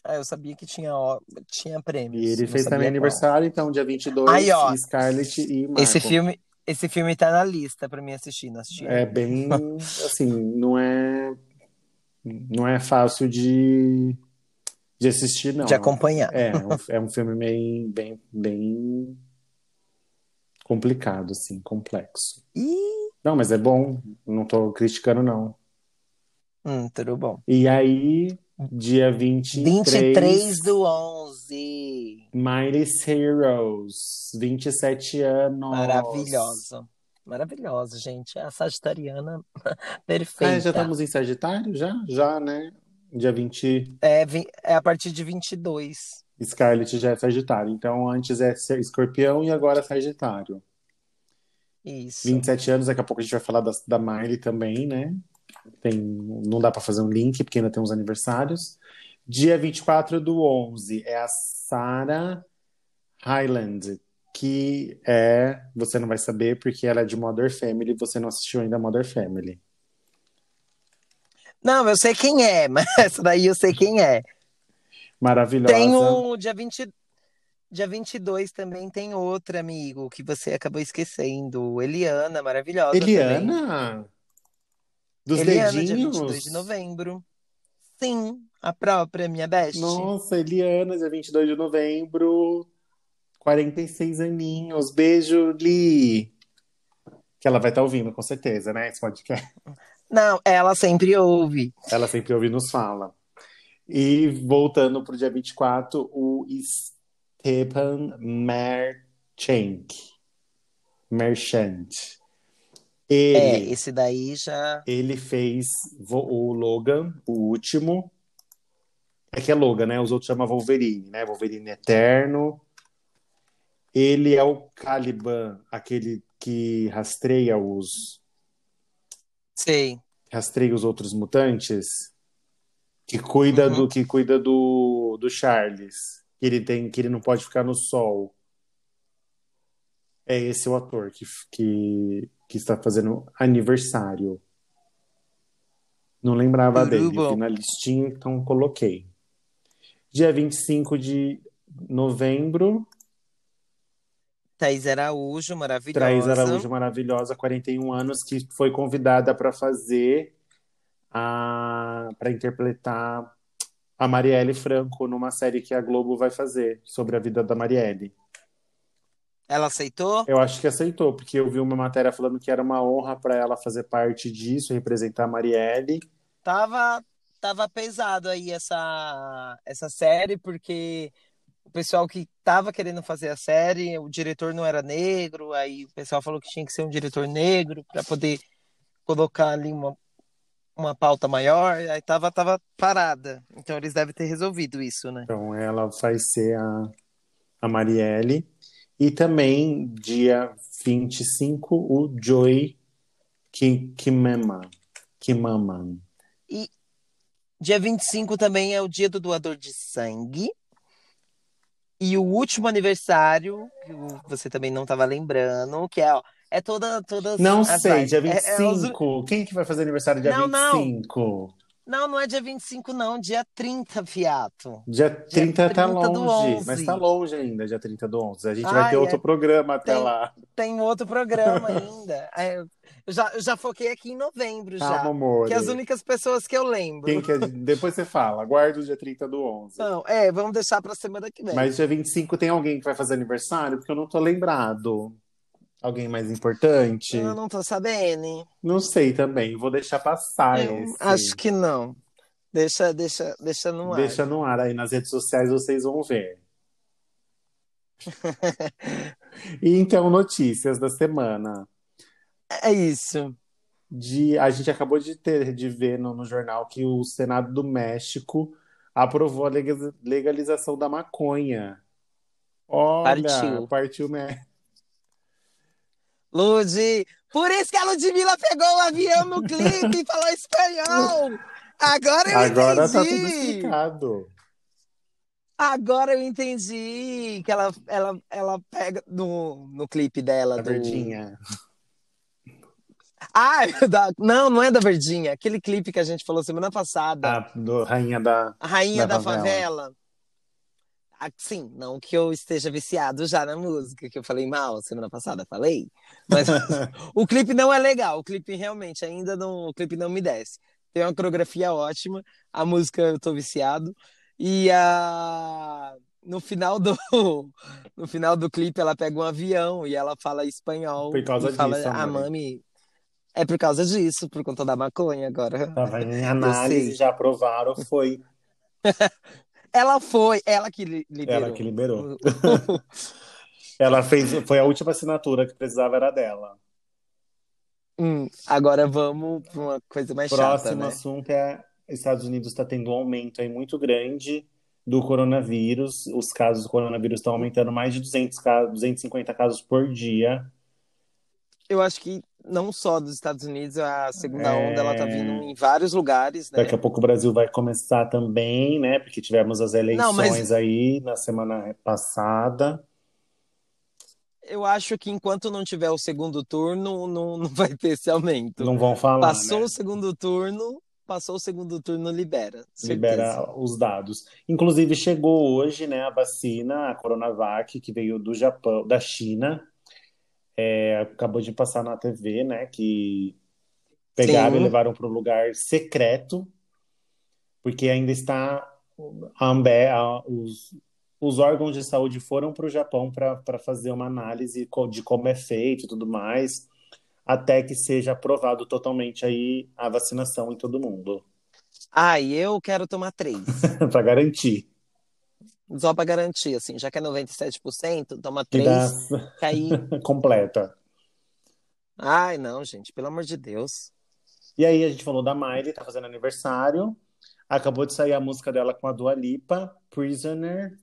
ah, eu sabia que tinha, ó, tinha prêmios. E ele fez também qual. aniversário, então, dia 22, Aí, ó, Scarlett e Marco. Esse filme, esse filme tá na lista pra mim assistir, não. É bem, assim, não é, não é fácil de, de assistir, não. de acompanhar. É, é um, é filme meio, bem, bem complicado, assim, complexo. Ih, Não, mas é bom, não tô criticando, não. hum, tudo bom. E aí, dia 23, 23 do 11. Miley Cyrus, 27 anos. Maravilhosa. Maravilhosa, gente. A sagitariana perfeita. Ah, já estamos em Sagitário? Já? Já, né? Dia 20, É, é a partir de 22. Scarlett já é Sagitário. Então, antes é Escorpião e agora é Sagitário. Isso. 27 anos, daqui a pouco a gente vai falar da, da Miley também, né? Tem, não dá para fazer um link, porque ainda tem uns aniversários. Dia 24 do 11 é a Sarah Hyland, que é. Você não vai saber, porque ela é de Modern Family, você não assistiu ainda Modern Family. Não, eu sei quem é, mas essa daí eu sei quem é. Maravilhosa. Tem um dia 20, dia 22 também tem outro amigo que você acabou esquecendo. Eliana, maravilhosa também. Eliana? Dos Eliana, dia dedinhos? 22 de novembro. Sim, a própria, minha best. Nossa, Eliana, dia 22 de novembro, 46 aninhos. Beijo, Li. Que ela vai estar ouvindo, com certeza, né? Esse podcast. Não, ela sempre ouve. Ela sempre ouve e nos fala. E voltando pro dia 24, o Stepan Merchant. Merchant. Ele, É, esse daí já. ele fez o Logan, o último. É que é Logan, né? Os outros chamam Wolverine, né? Wolverine Eterno. Ele é o Caliban, aquele que rastreia os Sei. rastreia os outros mutantes, que cuida Uhum. do que cuida do, do Charles, que ele tem que ele não pode ficar no sol. É esse o ator que, que, que está fazendo aniversário. Não lembrava Tudo dele, bom. na listinha, então coloquei. Dia 25 de novembro, Thaís Araújo, maravilhosa. Thaís Araújo maravilhosa, 41 anos, que foi convidada para fazer a para interpretar a Marielle Franco numa série que a Globo vai fazer sobre a vida da Marielle. Ela aceitou? Eu acho que aceitou, porque eu vi uma matéria falando que era uma honra para ela fazer parte disso, representar a Marielle. Tava, tava pesado aí essa, essa série, porque o pessoal que tava querendo fazer a série, o diretor não era negro, aí o pessoal falou que tinha que ser um diretor negro para poder colocar ali uma, uma pauta maior, aí tava, tava parada. Então eles devem ter resolvido isso, né? Então ela vai ser a, a Marielle. E também, dia 25, o Joey Que, que mema. Que mama. E dia 25 também é o dia do doador de sangue. E o último aniversário, que você também não estava lembrando, que é, ó, é toda, todas Não sei, lives. dia É- é os- 25. Quem que vai fazer aniversário dia não. 25? Não, não é dia 25, não, dia 30, fiato. Dia 30 tá 30 do longe, 11. mas tá longe ainda, dia 30 do 11. A gente vai Ai, ter outro é. programa até Tem- lá. Tem outro programa ainda. É, Eu já, eu já foquei aqui em novembro já. Calma, amor. Que é as únicas pessoas que eu lembro. Quem que é- Depois você fala, aguarda o dia 30 do 11. Não, é, vamos deixar pra semana que vem. Mas dia 25 tem alguém que vai fazer aniversário? Porque eu não tô lembrado. Alguém mais importante? Eu não tô sabendo. Não sei também. Vou deixar passar Eu esse. acho que não. Deixa, deixa, deixa no ar. Deixa no ar aí nas redes sociais, vocês vão ver. e então, notícias da semana. É isso. De, a gente acabou de ter de ver no, no jornal que o Senado do México aprovou a lega- legalização da maconha. Olha, Partiu. partiu México. Lud, por isso que a Ludmilla pegou o avião no clipe e falou espanhol. Agora eu Agora tá tudo entendi. explicado. Agora eu entendi que ela, ela, ela pega no, no clipe dela A do. verdinha. Ah, da... não, não é da Verdinha. Aquele clipe que a gente falou semana passada. A do, rainha da. Rainha da da, favela. Ah, sim, não que eu esteja viciado já na música, que eu falei mal semana passada, falei. Mas o clipe não é legal. O clipe realmente ainda não. O clipe não me desce. Tem uma coreografia ótima. A música eu tô viciado. E a. No final do no final do clipe ela pega um avião e ela fala espanhol Por causa e fala disso, a mami é por causa disso, por conta da maconha agora. Em sei. análise, já aprovaram, foi Ela foi, ela que li- liberou. ela que liberou. Ela fez, foi a última assinatura que precisava era dela. Hum, agora vamos para uma coisa mais chata, Próximo né? assunto é Estados Unidos está tendo um aumento aí muito grande do coronavírus. Os casos do coronavírus estão aumentando mais de 200 casos, 250 casos por dia. Eu acho que não só dos Estados Unidos, a segunda É. onda ela tá vindo em vários lugares, né? Daqui a pouco o Brasil vai começar também, né? Porque tivemos as eleições Não, mas- aí na semana passada. Eu acho que enquanto não tiver o segundo turno, não, não vai ter esse aumento. Não vão falar, Passou né? o segundo turno, passou o segundo turno, libera. certeza. libera os dados. Inclusive, chegou hoje, né, a vacina, a Coronavac, que veio do Japão, da China. É, acabou de passar na TV, né, que pegaram Sim. e levaram para um lugar secreto, porque ainda está a Ambe, a- os, os órgãos de saúde foram para o Japão para fazer uma análise de como é feito e tudo mais, até que seja aprovado totalmente aí a vacinação em todo mundo, Ah, e eu quero tomar três. para garantir. Só para garantir, assim, já que é 97%, toma três, dá que aí... completa. Ai, não, gente, pelo amor de Deus. E aí a gente falou da Miley, tá fazendo aniversário. Acabou de sair a música dela com a Dua Lipa, Prisoner.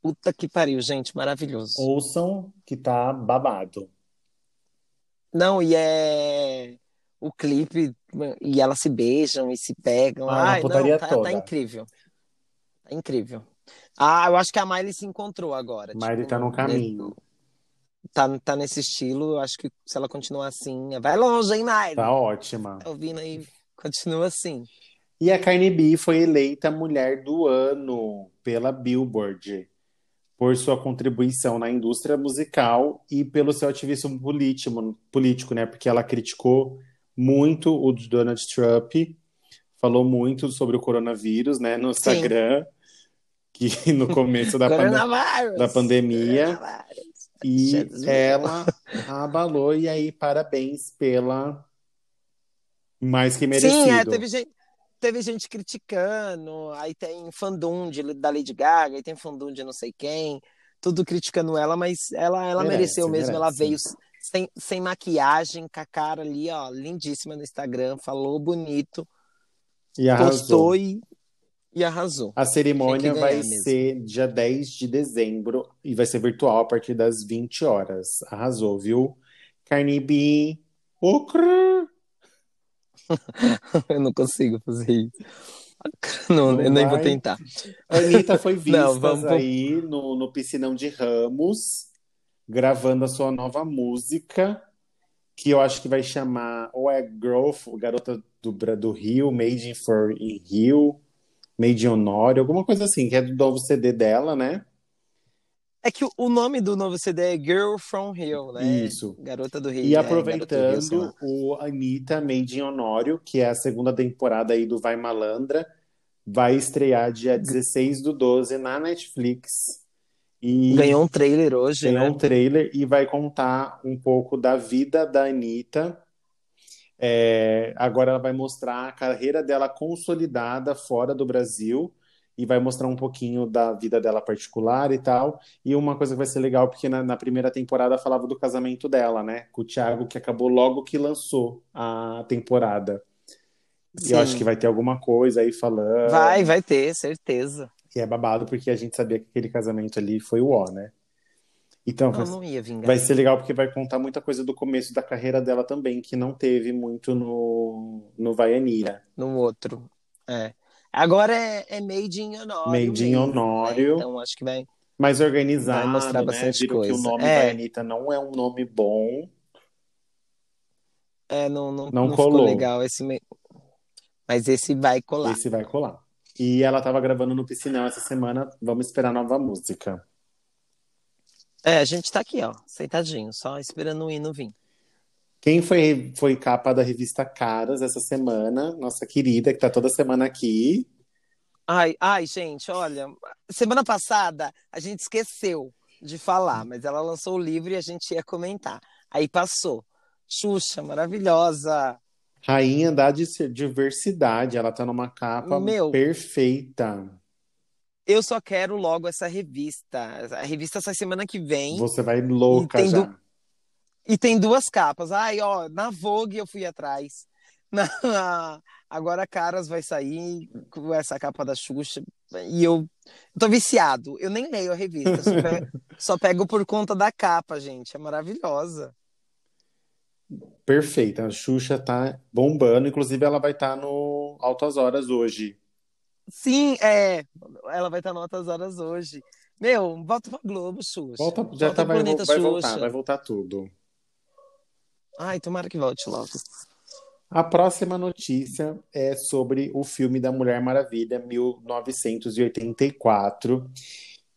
Puta que pariu, gente, maravilhoso. Ouçam, que tá babado. Não, e é o clipe, e elas se beijam e se pegam. Ah, Ai, não, tá, toda. tá incrível. Tá incrível. Ah, eu acho que a Miley se encontrou agora. Miley tipo, tá no caminho. Tá, tá nesse estilo, eu acho que se ela continuar assim, vai longe, hein, Miley? Tá ótima. Tá ouvindo aí? Continua assim. E a Cardi B foi eleita Mulher do Ano pela Billboard por sua contribuição na indústria musical e pelo seu ativismo político, político, né? Porque ela criticou muito o Donald Trump, falou muito sobre o coronavírus, né? No Instagram, que no começo da, pande- da pandemia. E Jesus. ela abalou, e aí parabéns pela mais que merecido. Sim, é, teve gente, teve gente criticando, aí tem fandom de, da Lady Gaga, aí tem fandom de não sei quem, tudo criticando ela, mas ela, ela Merece, mereceu mesmo, ela merece. veio sem, sem maquiagem, com a cara ali, ó, lindíssima no Instagram, falou bonito, E arrasou. postou e, e arrasou. A cerimônia vai mesmo. ser dia 10 de dezembro e vai ser virtual a partir das 20 horas. Arrasou, viu? Cardi B, Ocra! eu não consigo fazer isso. Não, Não eu nem vou tentar. A Anitta foi vista Não, vamos- aí no, no Piscinão de Ramos, gravando a sua nova música, que eu acho que vai chamar ou é Growth, Garota do, do Rio, Made in for in Rio, Made in Honório, alguma coisa assim, que é do novo CD dela, né? É que o- nome do novo CD é Girl from Rio, né? Isso. Garota do Rio. E é, Garota do Rio, aproveitando o Anitta Made in Honório, que é a segunda temporada aí do Vai Malandra, vai estrear dia 16 do 12 na Netflix. E Ganhou um trailer hoje, ganhou né? um trailer e vai contar um pouco da vida da Anitta. É, agora ela vai mostrar a carreira dela consolidada fora do Brasil e vai mostrar um pouquinho da vida dela particular e tal. E uma coisa que vai ser legal, porque na, na primeira temporada falava do casamento dela, né? Com o Thiago, que acabou logo que lançou a temporada. E eu Sim. acho que vai ter alguma coisa aí falando. Vai, vai ter, certeza. E é babado, porque a gente sabia que aquele casamento ali foi o ó, né? Então, vai, vai ser legal porque vai contar muita coisa do começo da carreira dela também, que não teve muito no, no Vaianira. No outro. É. Agora é, é Made in Honório. Made in mesmo, Honório. né? Então acho que vai. Mais organizado, Vai mostrar né? bastante Viram que o coisa. nome É. Vaianita não é um nome bom. É, não, não, Não não colou. ficou legal esse. Mas esse vai colar. Esse vai colar. E ela tava gravando no Piscinão essa semana. Vamos esperar nova música. É, a gente tá aqui, ó, sentadinho, só esperando o hino vir. Quem foi, foi capa da revista Caras essa semana? Nossa querida, que tá toda semana aqui. Ai, ai, gente, olha, semana passada a gente esqueceu de falar, mas ela lançou o livro e a gente ia comentar. Aí passou. Xuxa, maravilhosa. Rainha da diversidade. Ela tá numa capa Meu. perfeita. Eu só quero logo essa revista. A revista sai semana que vem Você vai louca E tem já. du- e tem duas capas. Ai, ó, na Vogue eu fui atrás. Na... Agora Caras vai sair com essa capa da Xuxa. E eu, eu tô viciado. Eu nem leio a revista, só, pe- só pego por conta da capa, gente. É maravilhosa. Perfeita. A Xuxa tá bombando. Inclusive, ela vai estar no Altas Horas hoje. Sim, é. Ela vai estar em altas horas hoje. Meu, volta pra Globo, Xuxa. Volta, já Volta tá, vai, Planeta vai Xuxa. voltar, vai voltar tudo. Ai, tomara que volte logo. A próxima notícia é sobre o filme da Mulher Maravilha, 1984,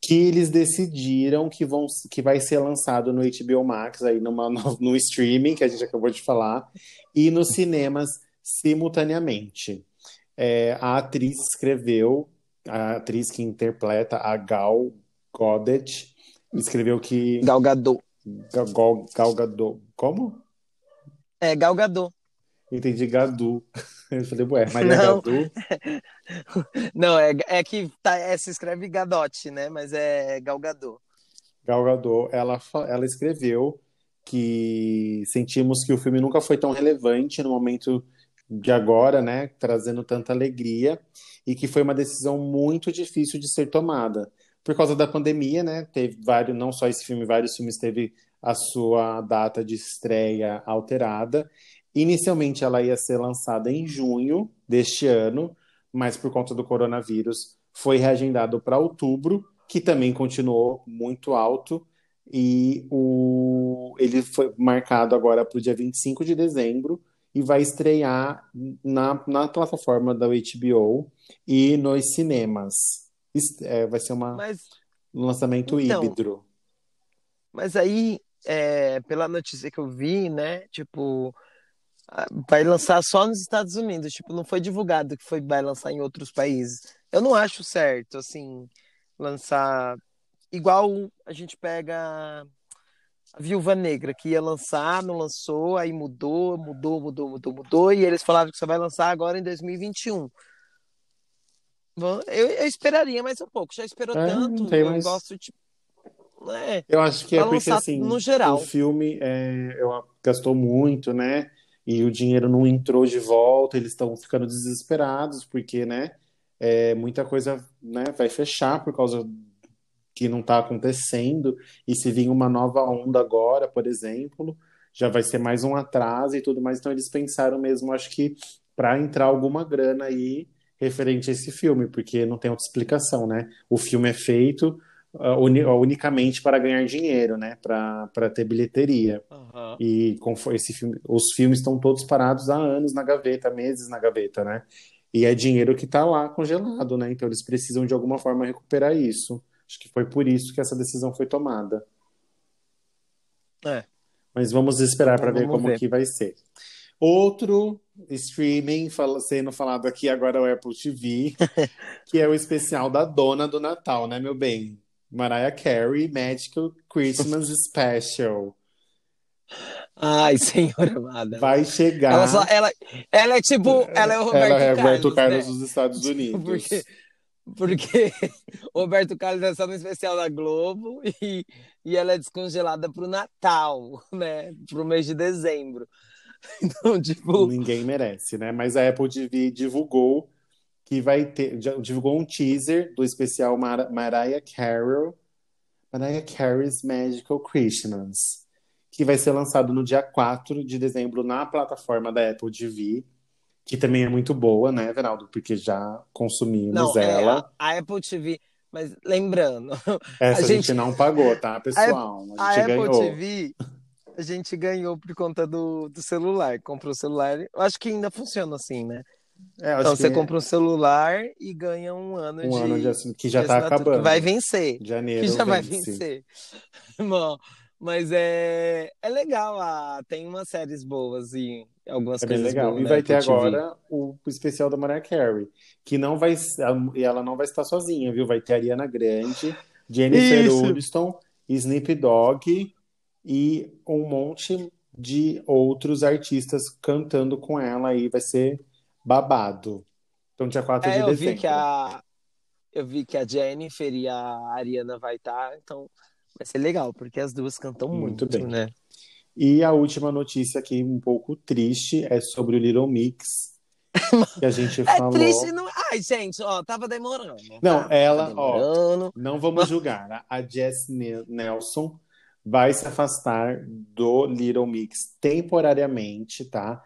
que eles decidiram que, vão, que vai ser lançado no HBO Max, aí numa, no, no streaming, que a gente acabou de falar, e nos cinemas simultaneamente. É, a atriz escreveu, a atriz que interpreta a Gal Gadot, escreveu que... Gal Gadot. Gal, Gal, Gal Gadot, como? É, Gal Gadot. Entendi Gadu. Eu falei, ué, Maria Não. Gadu? Não, é, é que tá, é, se escreve Gadot, né? Mas é Gal Gadot. Gal Gadot, ela, ela escreveu que sentimos que o filme nunca foi tão relevante no momento de agora, né? Trazendo tanta alegria, e que foi uma decisão muito difícil de ser tomada. Por causa da pandemia, né? Teve vários, não só esse filme, vários filmes teve a sua data de estreia alterada. Inicialmente ela ia ser lançada em junho deste ano, mas por conta do coronavírus foi reagendado para outubro, que também continuou muito alto, e o... ele foi marcado agora para o dia 25 de dezembro e vai estrear na, na plataforma da HBO e nos cinemas. É, vai ser uma, Mas, um lançamento Então, híbrido. mas aí, é, pela notícia que eu vi, né? Tipo, vai lançar só nos Estados Unidos. Tipo, não foi divulgado que foi, vai lançar em outros países. Eu não acho certo, assim, lançar. Igual a gente pega Viúva Negra, que ia lançar, não lançou, aí mudou, mudou, mudou, mudou, mudou, e eles falaram que só vai lançar agora em 2021. Bom, Eu, eu esperaria mais um pouco, já esperou É, tanto, eu mais- gosto, tipo, né? Eu acho que é porque assim, no geral. o filme é, eu- gastou muito, né? E o dinheiro não entrou de volta, eles estão ficando desesperados, porque, né? É, muita coisa, né, vai fechar por causa que não está acontecendo. E se vir uma nova onda agora, por exemplo, já vai ser mais um atraso e tudo mais. Então eles pensaram mesmo, acho que para entrar alguma grana aí referente a esse filme, porque não tem outra explicação, né? O filme é feito uh, uni unicamente para ganhar dinheiro, né? Para ter bilheteria. Aham. E com esse filme, os filmes estão todos parados há anos na gaveta, meses na gaveta, né? E é dinheiro que está lá congelado, né? Então eles precisam de alguma forma recuperar isso. Acho que foi por isso que essa decisão foi tomada. É. Mas vamos esperar para ver como ver. que vai ser. Outro streaming fala- sendo falado aqui agora é o Apple TV, que é o especial da dona do Natal, né, meu bem? Mariah Carey, Magical Christmas Special. Ai, senhora amada. Vai chegar. Ela, só, ela, ela é tipo. Ela é o Roberto Ela é Carlos. Roberto Carlos né? dos Estados Unidos. Porque, porque o Roberto Carlos é só no especial da Globo e, e ela é descongelada pro Natal, né? Pro mês de dezembro. Então, tipo. Ninguém merece, né? Mas a Apple TV divulgou que vai ter, divulgou um teaser do especial Mar Mariah Carey, Mariah Carey's Magical Christmas, que vai ser lançado no dia 4 de dezembro na plataforma da Apple TV, que também é muito boa, né, Veraldo? Porque já consumimos Não, é, ela. a, a Apple TV. Mas lembrando, Essa a a gente, gente- não pagou, tá, pessoal? A a gente Apple. TV a gente ganhou por conta do, do celular. Comprou o celular. Eu acho que ainda funciona assim, né? É, Então você que compra um celular e ganha um ano um de. ano de assin- que já de tá acabando. Que vai vencer. Janeiro Que já vai vence. vencer. Bom, mas é, é legal. Ah, tem umas séries boas e algumas É coisas legal. boas E na vai ter agora o especial da Mariah Carey, que não vai e ela não vai estar sozinha, viu? Vai ter a Ariana Grande, Jennifer Isso. Aniston, Snoop Dogg e um monte de outros artistas cantando com ela aí, vai ser babado. Então, dia 4 de É, eu dezembro. vi que a eu vi que a Jennifer e a Ariana vai estar, então vai ser legal, porque as duas cantam Muito muito, bem. né? E a última notícia aqui, um pouco triste, é sobre o Little Mix, que a gente É falou. triste, não. Ai, gente, ó, tava demorando. Não, tá? ela, Tava ó, demorando. Não vamos julgar. A Jess Ne- Nelson vai se afastar do Little Mix temporariamente, tá?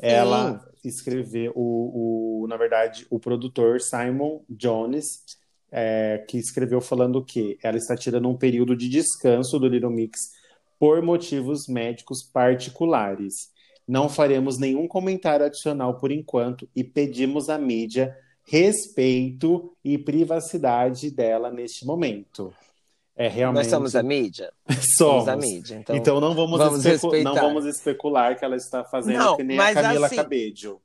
Ela escreveu o, o, na verdade, o produtor Simon Jones, é, que escreveu falando que ela está tirando um período de descanso do Little Mix por motivos médicos particulares. Não faremos nenhum comentário adicional por enquanto e pedimos à mídia respeito e privacidade dela neste momento. É realmente Nós somos a mídia? Somos. a mídia, então. Então não vamos, vamos não vamos especular que ela está fazendo Não, que nem a Camila assim- Cabello.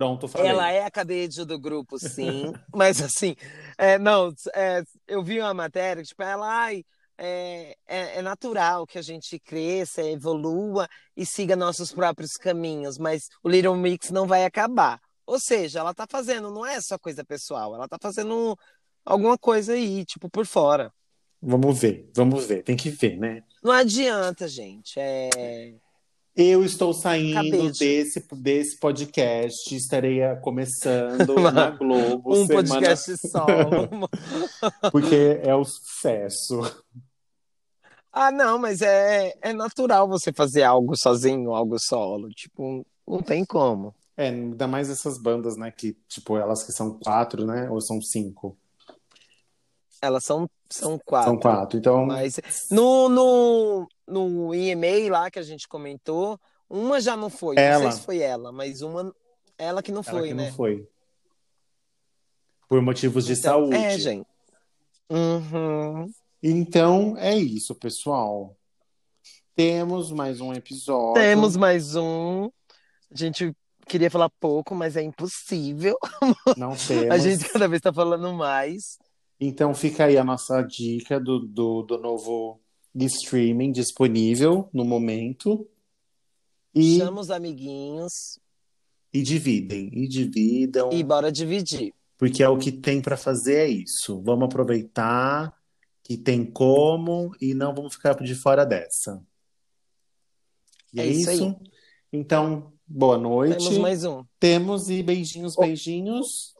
Pronto, falei. Ela é a cadeia do grupo, sim. Mas assim, é, não, é, eu vi uma matéria, tipo, ela, ai, é, é, é natural que a gente cresça, evolua e siga nossos próprios caminhos, mas o Little Mix não vai acabar. Ou seja, ela tá fazendo, não é só coisa pessoal, ela tá fazendo alguma coisa aí, tipo, por fora. Vamos ver, vamos ver. Tem que ver, né? Não adianta, gente. É... Eu estou saindo desse, desse podcast. Estarei começando na Globo Um semana... podcast solo. Porque é o sucesso. Ah, não, mas é, é natural você fazer algo sozinho, algo solo. Tipo, não tem como. É, ainda mais essas bandas, né? Que, tipo, elas que são quatro, né? Ou são cinco? Elas são, são quatro. São quatro. Então, Mas no, no, no EMA lá que a gente comentou, uma já não foi. Não Ela. sei se foi ela, mas uma. Ela que não ela foi, que né? não foi. Por motivos de Então, saúde. É, gente. Uhum. Então, é isso, pessoal. Temos mais um episódio. Temos mais um. A gente queria falar pouco, mas é impossível. Não temos. A gente cada vez está falando mais. Então fica aí a nossa dica do, do, do novo streaming disponível no momento. E, Chama os amiguinhos e dividem, e dividam, e bora dividir. porque é o que tem para fazer é isso. Vamos aproveitar que tem como e não vamos ficar de fora dessa. E É é, isso isso. Então, boa noite. Temos mais um. Temos e beijinhos, beijinhos.